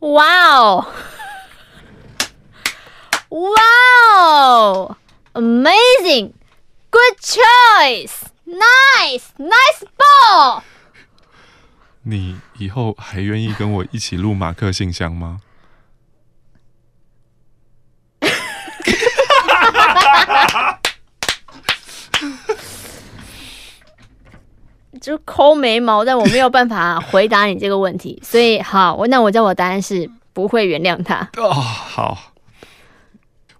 哇哦！哇哦！Amazing！Good choice！Nice！Nice ball！你以后还愿意跟我一起录马克信箱吗？[LAUGHS] 就抠眉毛，但我没有办法回答你这个问题，所以好，我那我知道我答案是不会原谅他。哦，好，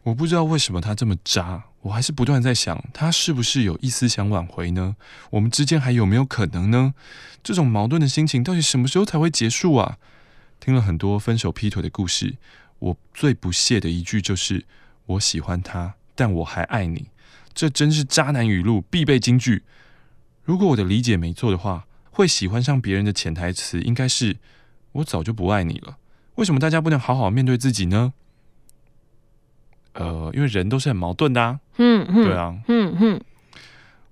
我不知道为什么他这么渣，我还是不断在想，他是不是有一丝想挽回呢？我们之间还有没有可能呢？这种矛盾的心情到底什么时候才会结束啊？听了很多分手劈腿的故事，我最不屑的一句就是：我喜欢他，但我还爱你。这真是渣男语录必备金句。如果我的理解没错的话，会喜欢上别人的潜台词应该是“我早就不爱你了”。为什么大家不能好好面对自己呢？呃，因为人都是很矛盾的啊。嗯，嗯对啊。嗯嗯。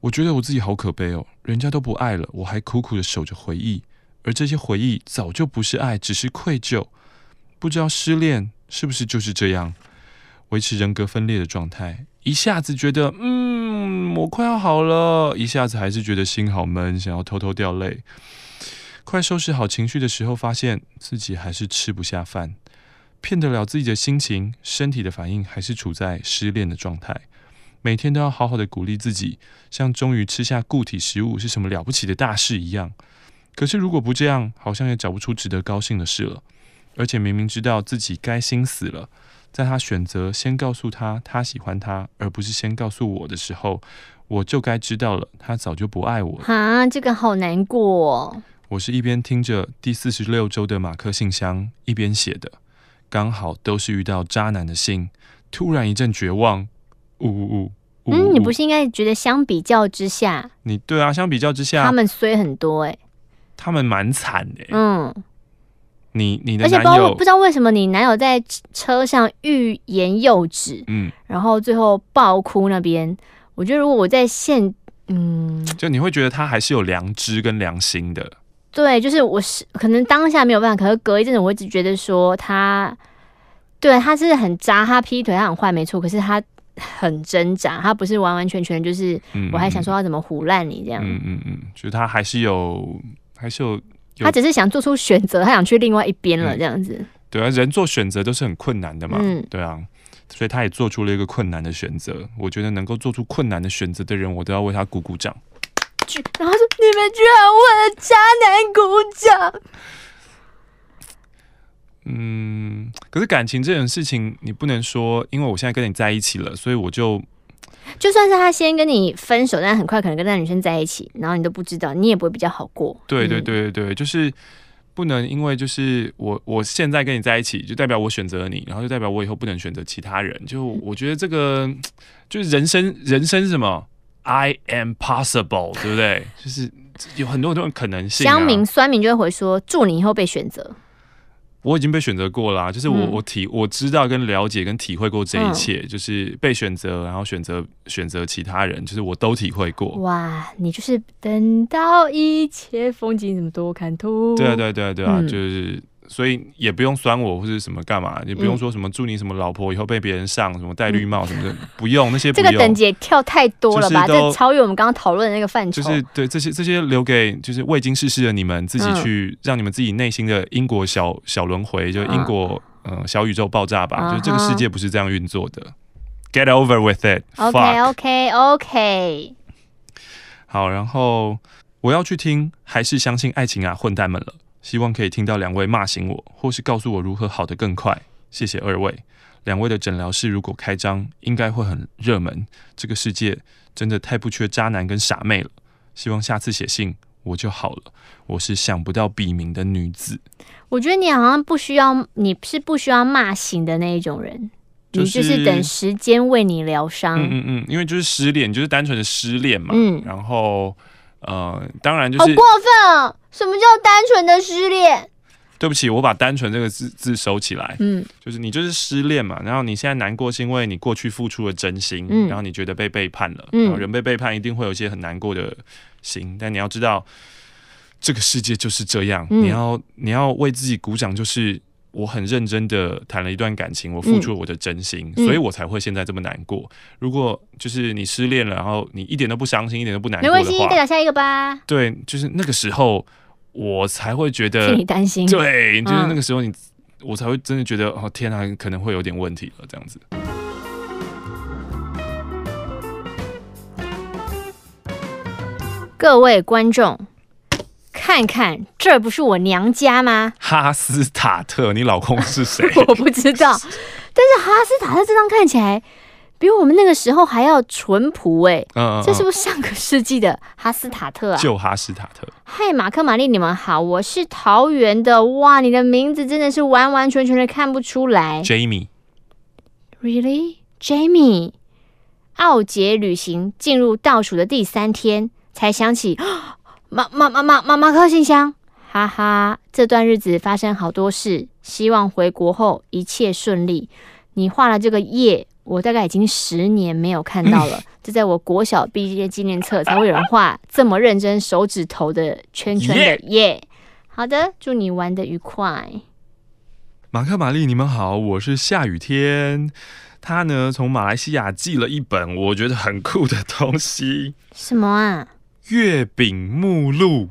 我觉得我自己好可悲哦，人家都不爱了，我还苦苦的守着回忆，而这些回忆早就不是爱，只是愧疚。不知道失恋是不是就是这样，维持人格分裂的状态，一下子觉得嗯。我快要好了，一下子还是觉得心好闷，想要偷偷掉泪。快收拾好情绪的时候，发现自己还是吃不下饭，骗得了自己的心情，身体的反应还是处在失恋的状态。每天都要好好的鼓励自己，像终于吃下固体食物是什么了不起的大事一样。可是如果不这样，好像也找不出值得高兴的事了。而且明明知道自己该心死了。在他选择先告诉他他喜欢他，而不是先告诉我的时候，我就该知道了，他早就不爱我了。啊，这个好难过哦。我是一边听着第四十六周的马克信箱一边写的，刚好都是遇到渣男的信，突然一阵绝望，呜呜呜。嗯，你不是应该觉得相比较之下，你对啊，相比较之下，他们衰很多哎，他们蛮惨的。嗯。你你的而且不知道不知道为什么你男友在车上欲言又止，嗯，然后最后爆哭那边，我觉得如果我在现，嗯，就你会觉得他还是有良知跟良心的，对，就是我是可能当下没有办法，可是隔一阵子我一直觉得说他，对，他是很渣，他劈腿，他很坏，没错，可是他很挣扎，他不是完完全全就是，我还想说他怎么唬烂你这样，嗯嗯嗯，就是他还是有还是有。他只是想做出选择，他想去另外一边了，这样子。对啊，人做选择都是很困难的嘛。嗯，对啊，所以他也做出了一个困难的选择。我觉得能够做出困难的选择的人，我都要为他鼓鼓掌。然后说：“你们居然为了渣男鼓掌。”嗯，可是感情这种事情，你不能说，因为我现在跟你在一起了，所以我就。就算是他先跟你分手，但很快可能跟那女生在一起，然后你都不知道，你也不会比较好过。对对对对对，就是不能因为就是我我现在跟你在一起，就代表我选择了你，然后就代表我以后不能选择其他人。就我觉得这个就是人生，人生是什么？I am possible，对不对？[LAUGHS] 就是有很多很多可能性啊。乡民酸民就会回说，祝你以后被选择。我已经被选择过了，啊，就是我、嗯、我体我知道跟了解跟体会过这一切，嗯、就是被选择，然后选择选择其他人，就是我都体会过。哇，你就是等到一切风景怎么多看透？对啊对啊对啊对啊，嗯、就是。所以也不用酸我或者什么干嘛，也不用说什么祝你什么老婆以后被别人上什么戴绿帽什么的，不用那些 [LAUGHS] 不用。这个等级也跳太多了吧？这超越我们刚刚讨论的那个范畴。就是对这些这些留给就是未经世事的你们自己去让你们自己内心的因果小小轮回，就因果嗯小宇宙爆炸吧。就这个世界不是这样运作的。Get over with it. OK OK OK。好，然后我要去听，还是相信爱情啊，混蛋们了。希望可以听到两位骂醒我，或是告诉我如何好得更快。谢谢二位，两位的诊疗室如果开张，应该会很热门。这个世界真的太不缺渣男跟傻妹了。希望下次写信我就好了。我是想不到笔名的女子。我觉得你好像不需要，你是不需要骂醒的那一种人。就是、你就是等时间为你疗伤。嗯嗯嗯，因为就是失恋，就是单纯的失恋嘛。嗯，然后呃，当然就是好过分啊！什么叫单纯的失恋？对不起，我把“单纯”这个字字收起来。嗯，就是你就是失恋嘛，然后你现在难过是因为你过去付出了真心，嗯，然后你觉得被背叛了，嗯，然后人被背叛一定会有一些很难过的心，但你要知道，这个世界就是这样，嗯，你要你要为自己鼓掌，就是我很认真的谈了一段感情，我付出了我的真心，嗯，所以我才会现在这么难过。如果就是你失恋了，然后你一点都不伤心，一点都不难过的话，没关系，再讲下一个吧。对，就是那个时候。我才会觉得替你担心，对，就是那个时候你，嗯、我才会真的觉得哦，天啊，可能会有点问题了，这样子。各位观众，看看，这不是我娘家吗？哈斯塔特，你老公是谁？[LAUGHS] 我不知道，但是哈斯塔特这张看起来。比我们那个时候还要淳朴哎，嗯，这是不是上个世纪的哈斯塔特啊？就哈斯塔特。嗨，马克、玛丽，你们好，我是桃园的。哇，你的名字真的是完完全全的看不出来。Jamie，Really，Jamie。奥杰旅行进入倒数的第三天，才想起马马马马马马克信箱，哈哈，这段日子发生好多事，希望回国后一切顺利。你画了这个夜。我大概已经十年没有看到了，[LAUGHS] 这在我国小毕业纪念册才会有人画这么认真手指头的圈圈的耶。Yeah. 好的，祝你玩得愉快。马克、玛丽，你们好，我是下雨天。他呢，从马来西亚寄了一本我觉得很酷的东西。什么啊？月饼目录。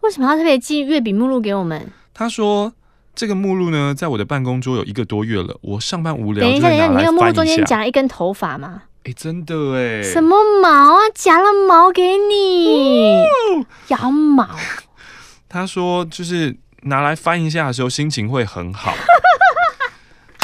为什么要特别寄月饼目录给我们？他说。这个目录呢，在我的办公桌有一个多月了。我上班无聊，等一下，等一下，你那个目录中间夹了一根头发吗？哎，真的哎。什么毛啊？夹了毛给你？羊、哦、毛？[LAUGHS] 他说，就是拿来翻一下的时候，心情会很好。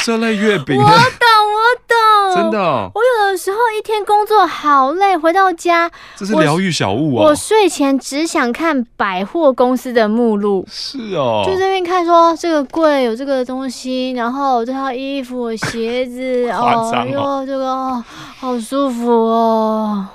这类月饼，我懂，我懂，真的、哦。我有的时候一天工作好累，回到家，这是疗愈小物啊、哦。我睡前只想看百货公司的目录，是哦，就这边看说这个柜有这个东西，然后这套衣服、鞋子，[LAUGHS] 哦，哎呦，这个、哦、好舒服哦。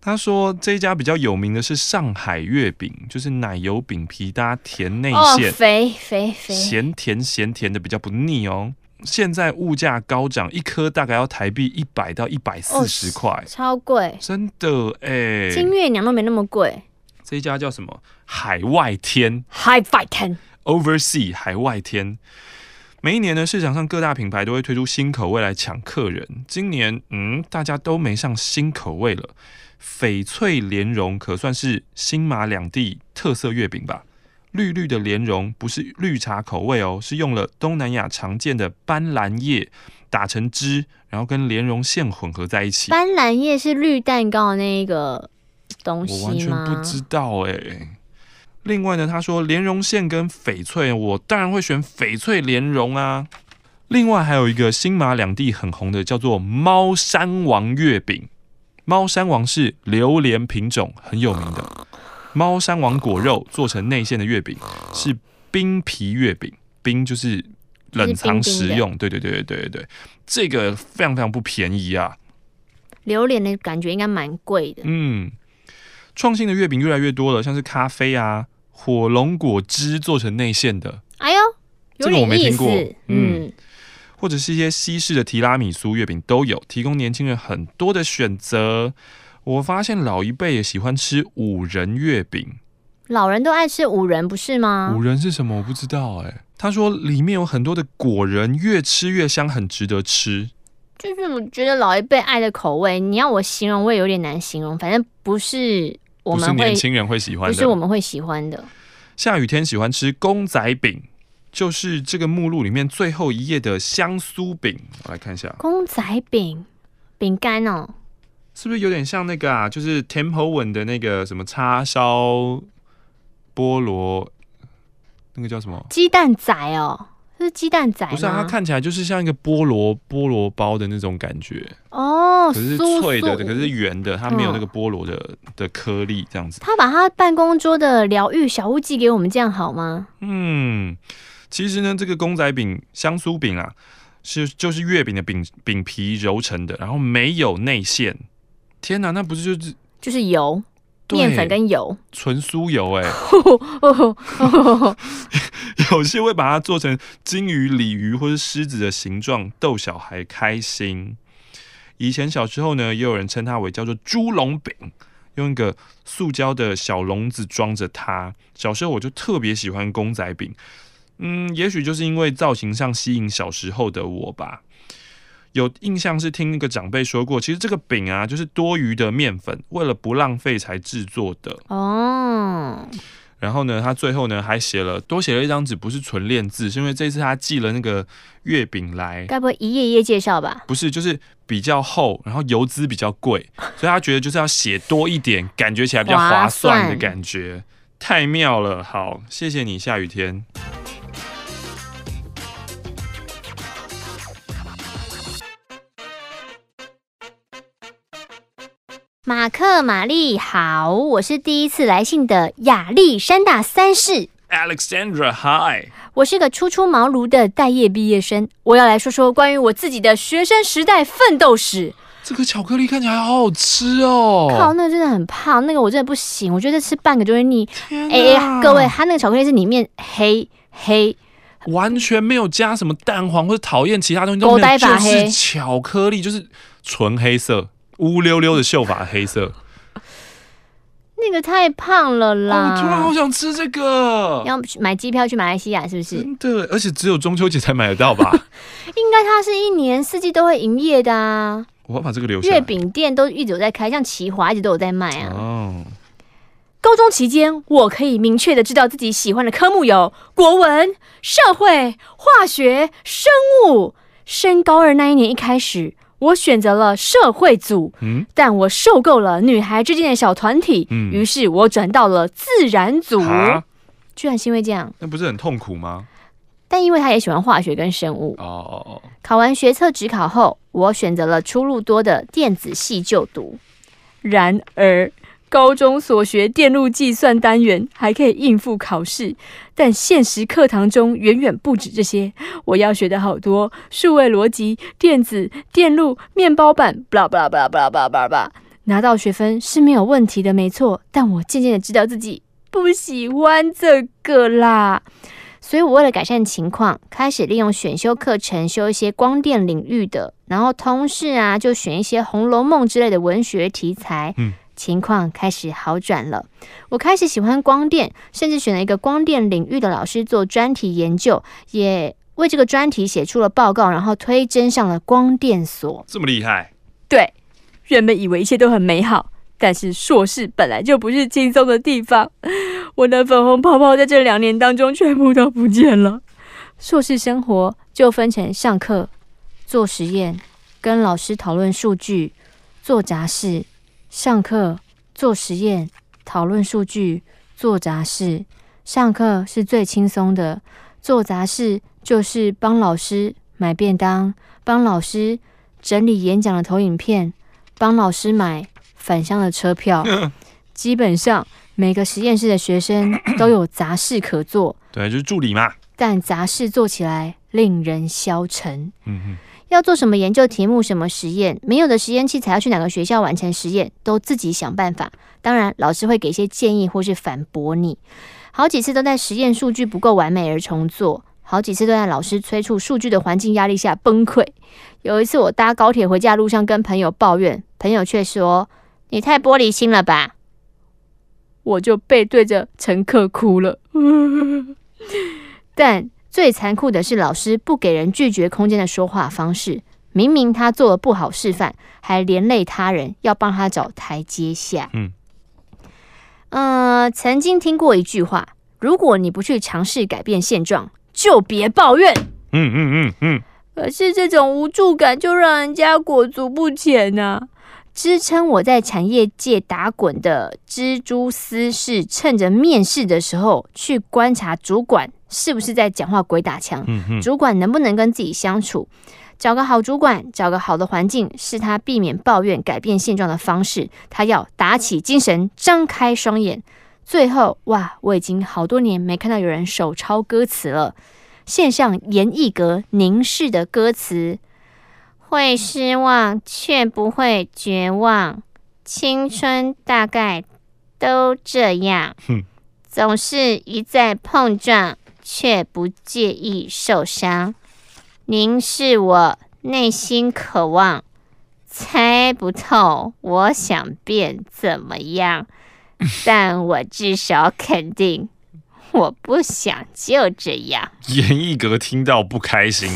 他说这一家比较有名的是上海月饼，就是奶油饼皮搭甜内馅，哦，肥肥肥，咸甜咸甜的，比较不腻哦。现在物价高涨，一颗大概要台币一百到一百四十块，超贵，真的哎！金月娘都没那么贵。这一家叫什么？海外天，High Five Ten，Oversea 海外天。每一年呢，市场上各大品牌都会推出新口味来抢客人。今年，嗯，大家都没上新口味了。翡翠莲蓉可算是新马两地特色月饼吧。绿绿的莲蓉不是绿茶口味哦，是用了东南亚常见的斑斓叶打成汁，然后跟莲蓉馅混合在一起。斑斓叶是绿蛋糕的那个东西吗？我完全不知道哎。另外呢，他说莲蓉馅跟翡翠，我当然会选翡翠莲蓉啊。另外还有一个新马两地很红的，叫做猫山王月饼。猫山王是榴莲品种，很有名的。猫山王果肉做成内馅的月饼是冰皮月饼，冰就是冷藏食用。对对对对对对对，这个非常非常不便宜啊！榴莲的感觉应该蛮贵的。嗯，创新的月饼越来越多了，像是咖啡啊、火龙果汁做成内馅的。哎呦，这个我没听过。嗯，嗯，或者是一些西式的提拉米苏月饼都有，提供年轻人很多的选择。我发现老一辈也喜欢吃五仁月饼，老人都爱吃五仁，不是吗？五仁是什么？我不知道哎、欸。他说里面有很多的果仁，越吃越香，很值得吃。就是我觉得老一辈爱的口味，你要我形容，我也有点难形容。反正不是我们年轻人会喜欢的，不是我们会喜欢的。下雨天喜欢吃公仔饼，就是这个目录里面最后一页的香酥饼。我来看一下，公仔饼饼干哦。是不是有点像那个啊？就是 Temple One 的那个什么叉烧菠萝，那个叫什么？鸡蛋仔哦，是鸡蛋仔。不是啊，它看起来就是像一个菠萝菠萝包的那种感觉哦。可是脆的，可是圆的，它没有那个菠萝的、嗯、的颗粒这样子。他把他办公桌的疗愈小物寄给我们，这样好吗？嗯，其实呢，这个公仔饼香酥饼啊。是就是月饼的饼饼皮揉成的，然后没有内馅。天哪，那不是就是就是油，面粉跟油，纯酥油哎。[LAUGHS] 有些会把它做成金鱼、鲤鱼或是狮子的形状，逗小孩开心。以前小时候呢，也有人称它为叫做猪笼饼，用一个塑胶的小笼子装着它。小时候我就特别喜欢公仔饼，嗯，也许就是因为造型上吸引小时候的我吧。有印象是听那个长辈说过，其实这个饼啊，就是多余的面粉，为了不浪费才制作的哦。然后呢，他最后呢还写了多写了一张纸，不是纯练字，是因为这次他寄了那个月饼来，该不会一页一页介绍吧？不是，就是比较厚，然后油资比较贵，所以他觉得就是要写多一点，感觉起来比较划算的感觉，太妙了。好，谢谢你，下雨天。马克、玛丽，好，我是第一次来信的亚历山大三世。Alexandra，Hi，我是个初出茅庐的待业毕业生，我要来说说关于我自己的学生时代奋斗史。这个巧克力看起来好好吃哦！靠，那个真的很胖，那个我真的不行，我觉得吃半个就会腻。哎、欸，各位，它那个巧克力是里面黑黑，完全没有加什么蛋黄或者讨厌其他东西都没有，就是巧克力，就是纯黑色。乌溜溜的秀发，黑色，那个太胖了啦！哦，我突然好想吃这个，要买机票去马来西亚是不是？真的，而且只有中秋节才买得到吧？[LAUGHS] 应该它是一年四季都会营业的啊！我要把这个留下。月饼店都一直有在开，像奇华一直都有在卖啊。哦，高中期间，我可以明确的知道自己喜欢的科目有国文、社会、化学、生物。升高二那一年一开始。我选择了社会组，嗯，但我受够了女孩之间的小团体，嗯，于是我转到了自然组。居然是因为这样，那不是很痛苦吗？但因为他也喜欢化学跟生物。哦哦哦。考完学测指考后，我选择了出路多的电子系就读。然而。高中所学电路计算单元还可以应付考试，但现实课堂中远远不止这些。我要学的好多，数位逻辑、电子、电路、面包板，巴拉巴拉巴拉巴拉巴拉巴拉。拿到学分是没有问题的，没错。但我渐渐的知道自己不喜欢这个啦，所以我为了改善情况，开始利用选修课程修一些光电领域的，然后通识啊就选一些《红楼梦》之类的文学题材。嗯。情况开始好转了，我开始喜欢光电，甚至选了一个光电领域的老师做专题研究，也为这个专题写出了报告，然后推甄上了光电所。这么厉害？对，原本以为一切都很美好，但是硕士本来就不是轻松的地方，我的粉红泡泡在这两年当中全部都不见了。硕士生活就分成上课、做实验、跟老师讨论数据、做杂事。上课做实验，讨论数据，做杂事。上课是最轻松的，做杂事就是帮老师买便当，帮老师整理演讲的投影片，帮老师买返乡的车票。[LAUGHS] 基本上每个实验室的学生 [COUGHS] 都有杂事可做。对，就是助理嘛。但杂事做起来令人消沉。嗯哼。要做什么研究题目、什么实验，没有的实验器材要去哪个学校完成实验，都自己想办法。当然，老师会给一些建议或是反驳你。好几次都在实验数据不够完美而重做，好几次都在老师催促数据的环境压力下崩溃。有一次我搭高铁回家路上跟朋友抱怨，朋友却说：“你太玻璃心了吧？”我就背对着乘客哭了。[LAUGHS] 但。最残酷的是，老师不给人拒绝空间的说话方式。明明他做了不好示范，还连累他人，要帮他找台阶下。嗯，呃，曾经听过一句话：如果你不去尝试改变现状，就别抱怨。嗯嗯嗯嗯。可是这种无助感就让人家裹足不前啊！支撑我在产业界打滚的蜘蛛丝是趁着面试的时候去观察主管是不是在讲话鬼打墙，嗯、主管能不能跟自己相处，找个好主管，找个好的环境，是他避免抱怨、改变现状的方式。他要打起精神，张开双眼。最后，哇，我已经好多年没看到有人手抄歌词了。献上严艺格凝视的歌词：会失望，却不会绝望。青春大概都这样，总是一再碰撞，却不介意受伤。您是我内心渴望，猜不透我想变怎么样，[LAUGHS] 但我至少肯定。我不想就这样。[LAUGHS] 严艺格听到不开心。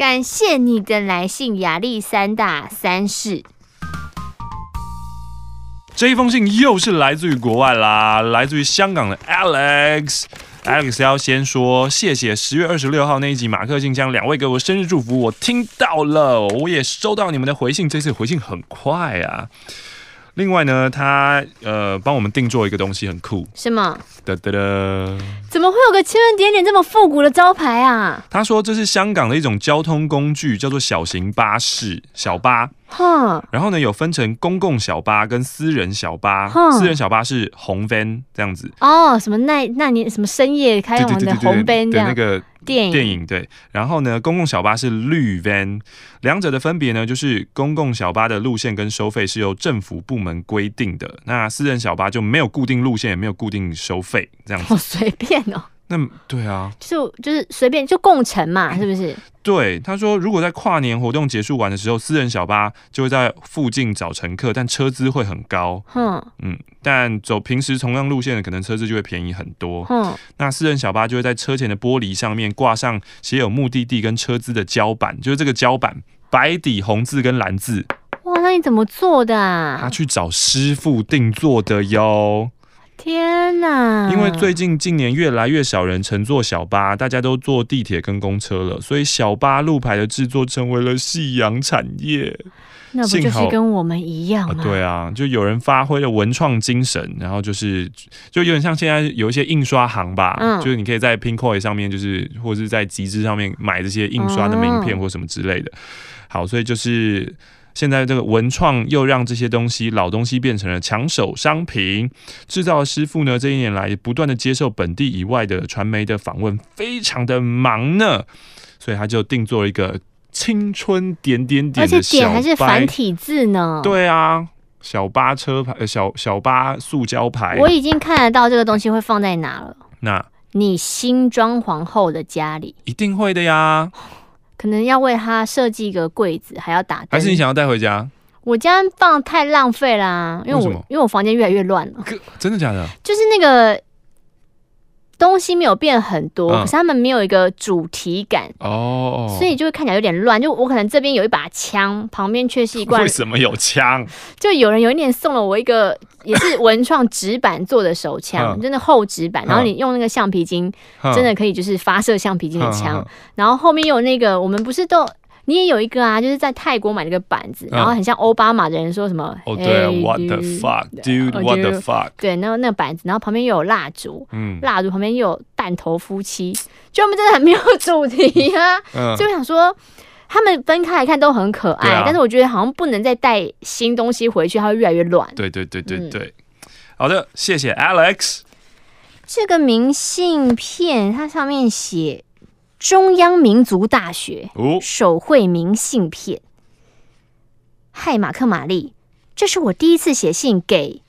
感谢你的来信，亚历山大三世。这一封信又是来自于国外啦，来自于香港的 Alex。Alex 要先说谢谢十月二十六号那一集马克信箱，两位给我生日祝福，我听到了，我也收到你们的回信，这次回信很快啊。另外呢，他呃帮我们定做一个东西，很酷。什么？哒哒哒！怎么会有个千人点点这么复古的招牌啊？他说这是香港的一种交通工具，叫做小型巴士，小巴。哼，然后呢，有分成公共小巴跟私人小巴。私人小巴是红 van 这样子。哦，什么那那年什么深夜开往的红 van 的那个电影电影对。然后呢，公共小巴是绿 van，两者的分别呢，就是公共小巴的路线跟收费是由政府部门规定的，那私人小巴就没有固定路线，也没有固定收费，这样子。好随便哦。那对啊，就就是随便就共乘嘛，是不是？对，他说如果在跨年活动结束完的时候，私人小巴就会在附近找乘客，但车资会很高。嗯嗯，但走平时同样路线的，可能车资就会便宜很多。嗯，那私人小巴就会在车前的玻璃上面挂上写有目的地跟车资的胶板，就是这个胶板白底红字跟蓝字。哇，那你怎么做的啊？他去找师傅定做的哟。天呐！因为最近近年越来越少人乘坐小巴，大家都坐地铁跟公车了，所以小巴路牌的制作成为了夕阳产业。那不就是跟我们一样吗？啊对啊，就有人发挥了文创精神，然后就是就有点像现在有一些印刷行吧，嗯、就是你可以在 Pinkoi 上面，就是或者是在集资上面买这些印刷的名片或什么之类的。嗯、好，所以就是。现在这个文创又让这些东西老东西变成了抢手商品，制造师傅呢，这一年来不断的接受本地以外的传媒的访问，非常的忙呢，所以他就定做了一个青春点点点的小，而且点还是繁体字呢。对啊，小巴车牌，小小巴塑胶牌，我已经看得到这个东西会放在哪了。那你新装潢后的家里一定会的呀。可能要为他设计一个柜子，还要打灯。还是你想要带回家？我家放太浪费啦，因为我因为我房间越来越乱了。真的假的？就是那个。东西没有变很多，嗯、可是他们没有一个主题感哦，所以就会看起来有点乱。就我可能这边有一把枪，旁边却是一罐。[LAUGHS] 为什么有枪？就有人有一年送了我一个也是文创纸板做的手枪，真的厚纸板，然后你用那个橡皮筋，真的可以就是发射橡皮筋的枪。然后后面有那个，我们不是都。你也有一个啊，就是在泰国买了个板子，然后很像奥巴马的人说什么？哦，对，What the fuck, dude? What the fuck? 对，然后那个板子，然后旁边又有蜡烛，嗯，蜡烛旁边又有弹头夫妻，就他们真的很没有主题啊。[LAUGHS] 就想说，他们分开来看都很可爱，但是我觉得好像不能再带新东西回去，它会越来越乱。对对对对对，好的，谢谢 Alex。这个明信片它上面写。中央民族大学手绘明信片。嗨，马克玛丽，这是我第一次写信给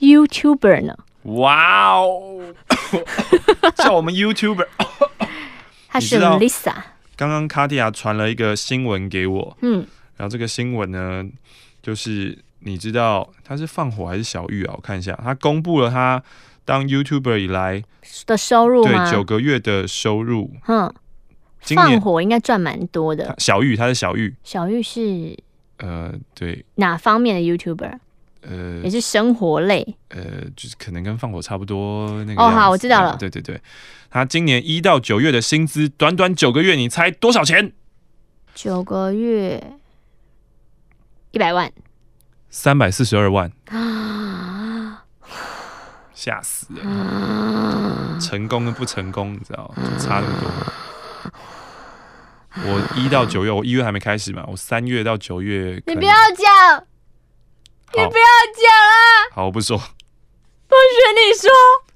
YouTuber 呢。哇哦，[LAUGHS] 叫我们 YouTuber。[LAUGHS] 他是 Lisa。刚刚卡地亚传了一个新闻给我，嗯，然后这个新闻呢，就是你知道他是放火还是小玉啊？我看一下，他公布了他。当 YouTuber 以来的收入对九个月的收入，嗯，放火应该赚蛮多的。小玉，他是小玉，小玉是呃，对哪方面的 YouTuber？呃，也是生活类，呃，就是可能跟放火差不多那个。哦，好，我知道了。对对对，他今年一到九月的薪资，短短九个月，你猜多少钱？九个月一百万，三百四十二万 [GASPS] 吓死人！成功跟不成功，你知道，就差那么多。我一到九月，我一月还没开始嘛，我三月到九月。你不要讲，你不要讲了。好，我不说。不许你说。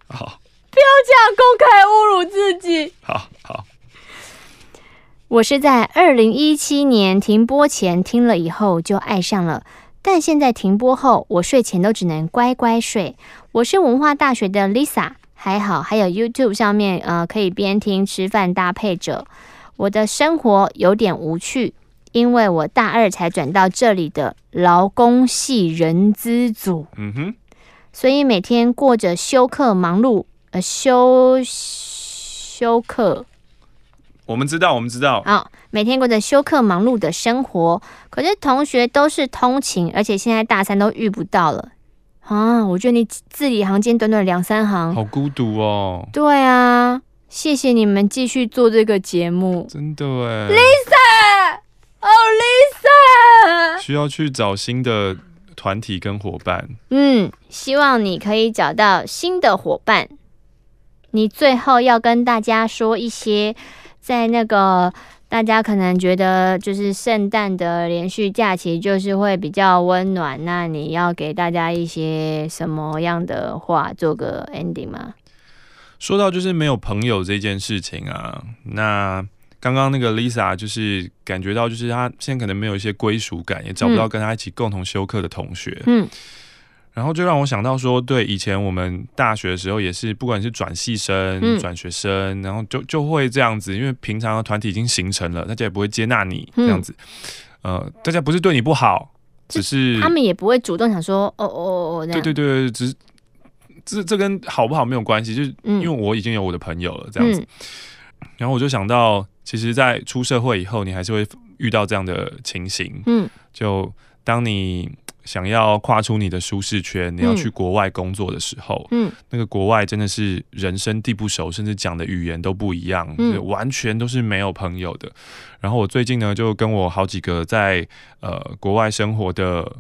好，不要这样公开侮辱自己。好好，我是在二零一七年停播前听了以后就爱上了，但现在停播后，我睡前都只能乖乖睡。我是文化大学的 Lisa，还好还有 YouTube 上面呃可以边听吃饭搭配着。我的生活有点无趣，因为我大二才转到这里的劳工系人资组，嗯哼，所以每天过着休课忙碌，呃，休休课，我们知道，我们知道，好，每天过着休课忙碌的生活，可是同学都是通勤，而且现在大三都遇不到了啊！我觉得你字里行间短短两三行，好孤独哦。对啊。谢谢你们继续做这个节目，真的哎，Lisa，哦，Lisa，需要去找新的团体跟伙伴。嗯，希望你可以找到新的伙伴。你最后要跟大家说一些，在那个大家可能觉得就是圣诞的连续假期就是会比较温暖，那你要给大家一些什么样的话做个 ending 吗？说到就是没有朋友这件事情啊，那刚刚那个 Lisa 就是感觉到就是她现在可能没有一些归属感，也找不到跟她一起共同修课的同学，嗯，然后就让我想到说，对，以前我们大学的时候也是，不管是转系生、转学生，然后就就会这样子，因为平常的团体已经形成了，大家也不会接纳你这样子，呃，大家不是对你不好，只是他们也不会主动想说，哦哦哦，对对对，只是。这这跟好不好没有关系，就是因为我已经有我的朋友了，这样子。嗯、然后我就想到，其实，在出社会以后，你还是会遇到这样的情形。嗯，就当你想要跨出你的舒适圈，你要去国外工作的时候，嗯，那个国外真的是人生地不熟，甚至讲的语言都不一样，嗯、完全都是没有朋友的。然后我最近呢，就跟我好几个在呃国外生活的。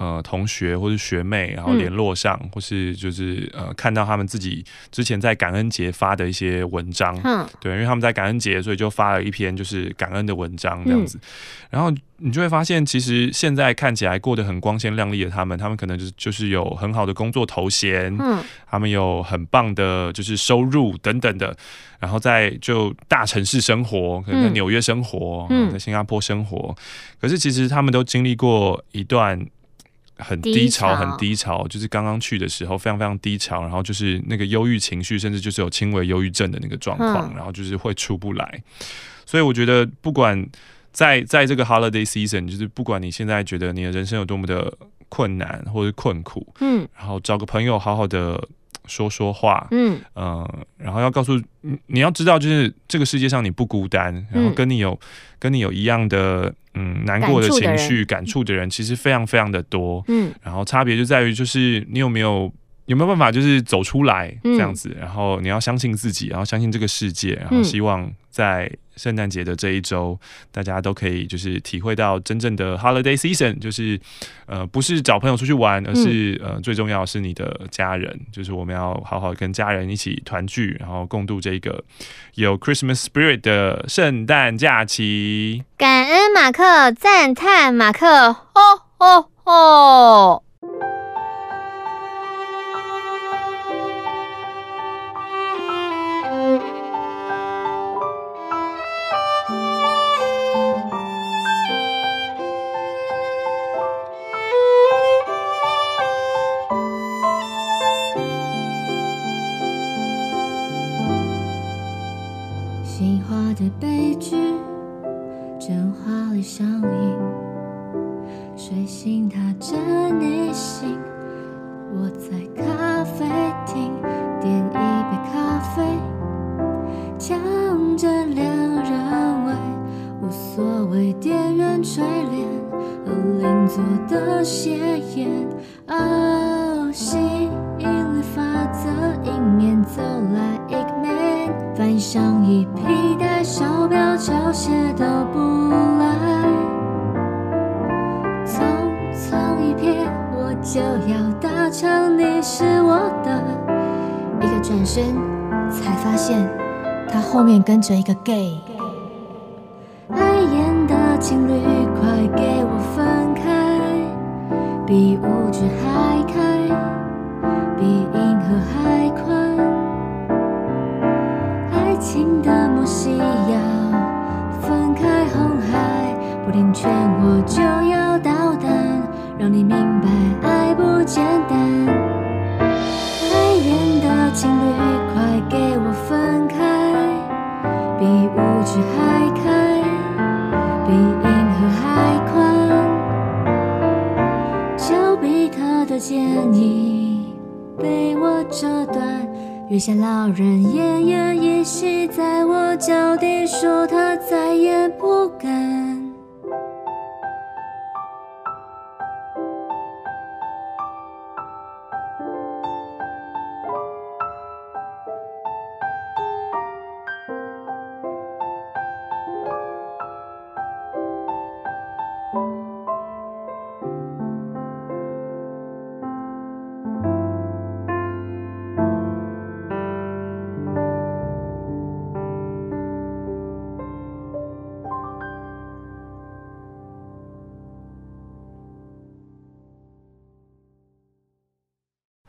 呃，同学或是学妹，然后联络上，嗯、或是就是呃，看到他们自己之前在感恩节发的一些文章，嗯，对，因为他们在感恩节，所以就发了一篇就是感恩的文章这样子。嗯、然后你就会发现，其实现在看起来过得很光鲜亮丽的他们，他们可能就是就是有很好的工作头衔，嗯，他们有很棒的就是收入等等的，然后在就大城市生活，可能在纽约生活，嗯，在新加坡生活，可是其实他们都经历过一段。很低潮，很低潮，就是刚刚去的时候非常非常低潮，然后就是那个忧郁情绪，甚至就是有轻微忧郁症的那个状况，然后就是会出不来。所以我觉得，不管在在这个 holiday season，就是不管你现在觉得你的人生有多么的困难或者困苦，嗯，然后找个朋友好好的。说说话，嗯嗯、呃，然后要告诉你，你要知道，就是这个世界上你不孤单，然后跟你有跟你有一样的嗯难过的情绪、感触的人，其实非常非常的多，嗯，然后差别就在于，就是你有没有。有没有办法就是走出来这样子？嗯、然后你要相信自己，然后相信这个世界，然后希望在圣诞节的这一周，大家都可以就是体会到真正的 holiday season，就是呃不是找朋友出去玩，而是呃最重要是你的家人，就是我们要好好跟家人一起团聚，然后共度这个有 Christmas spirit 的圣诞假期。感恩马克，赞叹马克，就要达成，你是我的。一个转身，才发现他后面跟着一个 gay 爱演的情侣，快给我分开，比乌云还开，比银河还宽，爱情的摩西要分开，红海，不听劝我就要到达。让你明白爱不简单。爱恋的情侣，快给我分开，比乌云还开，比银河还宽。丘比特的箭已被我折断，月下老人奄奄一息，在我脚底说他再也不敢。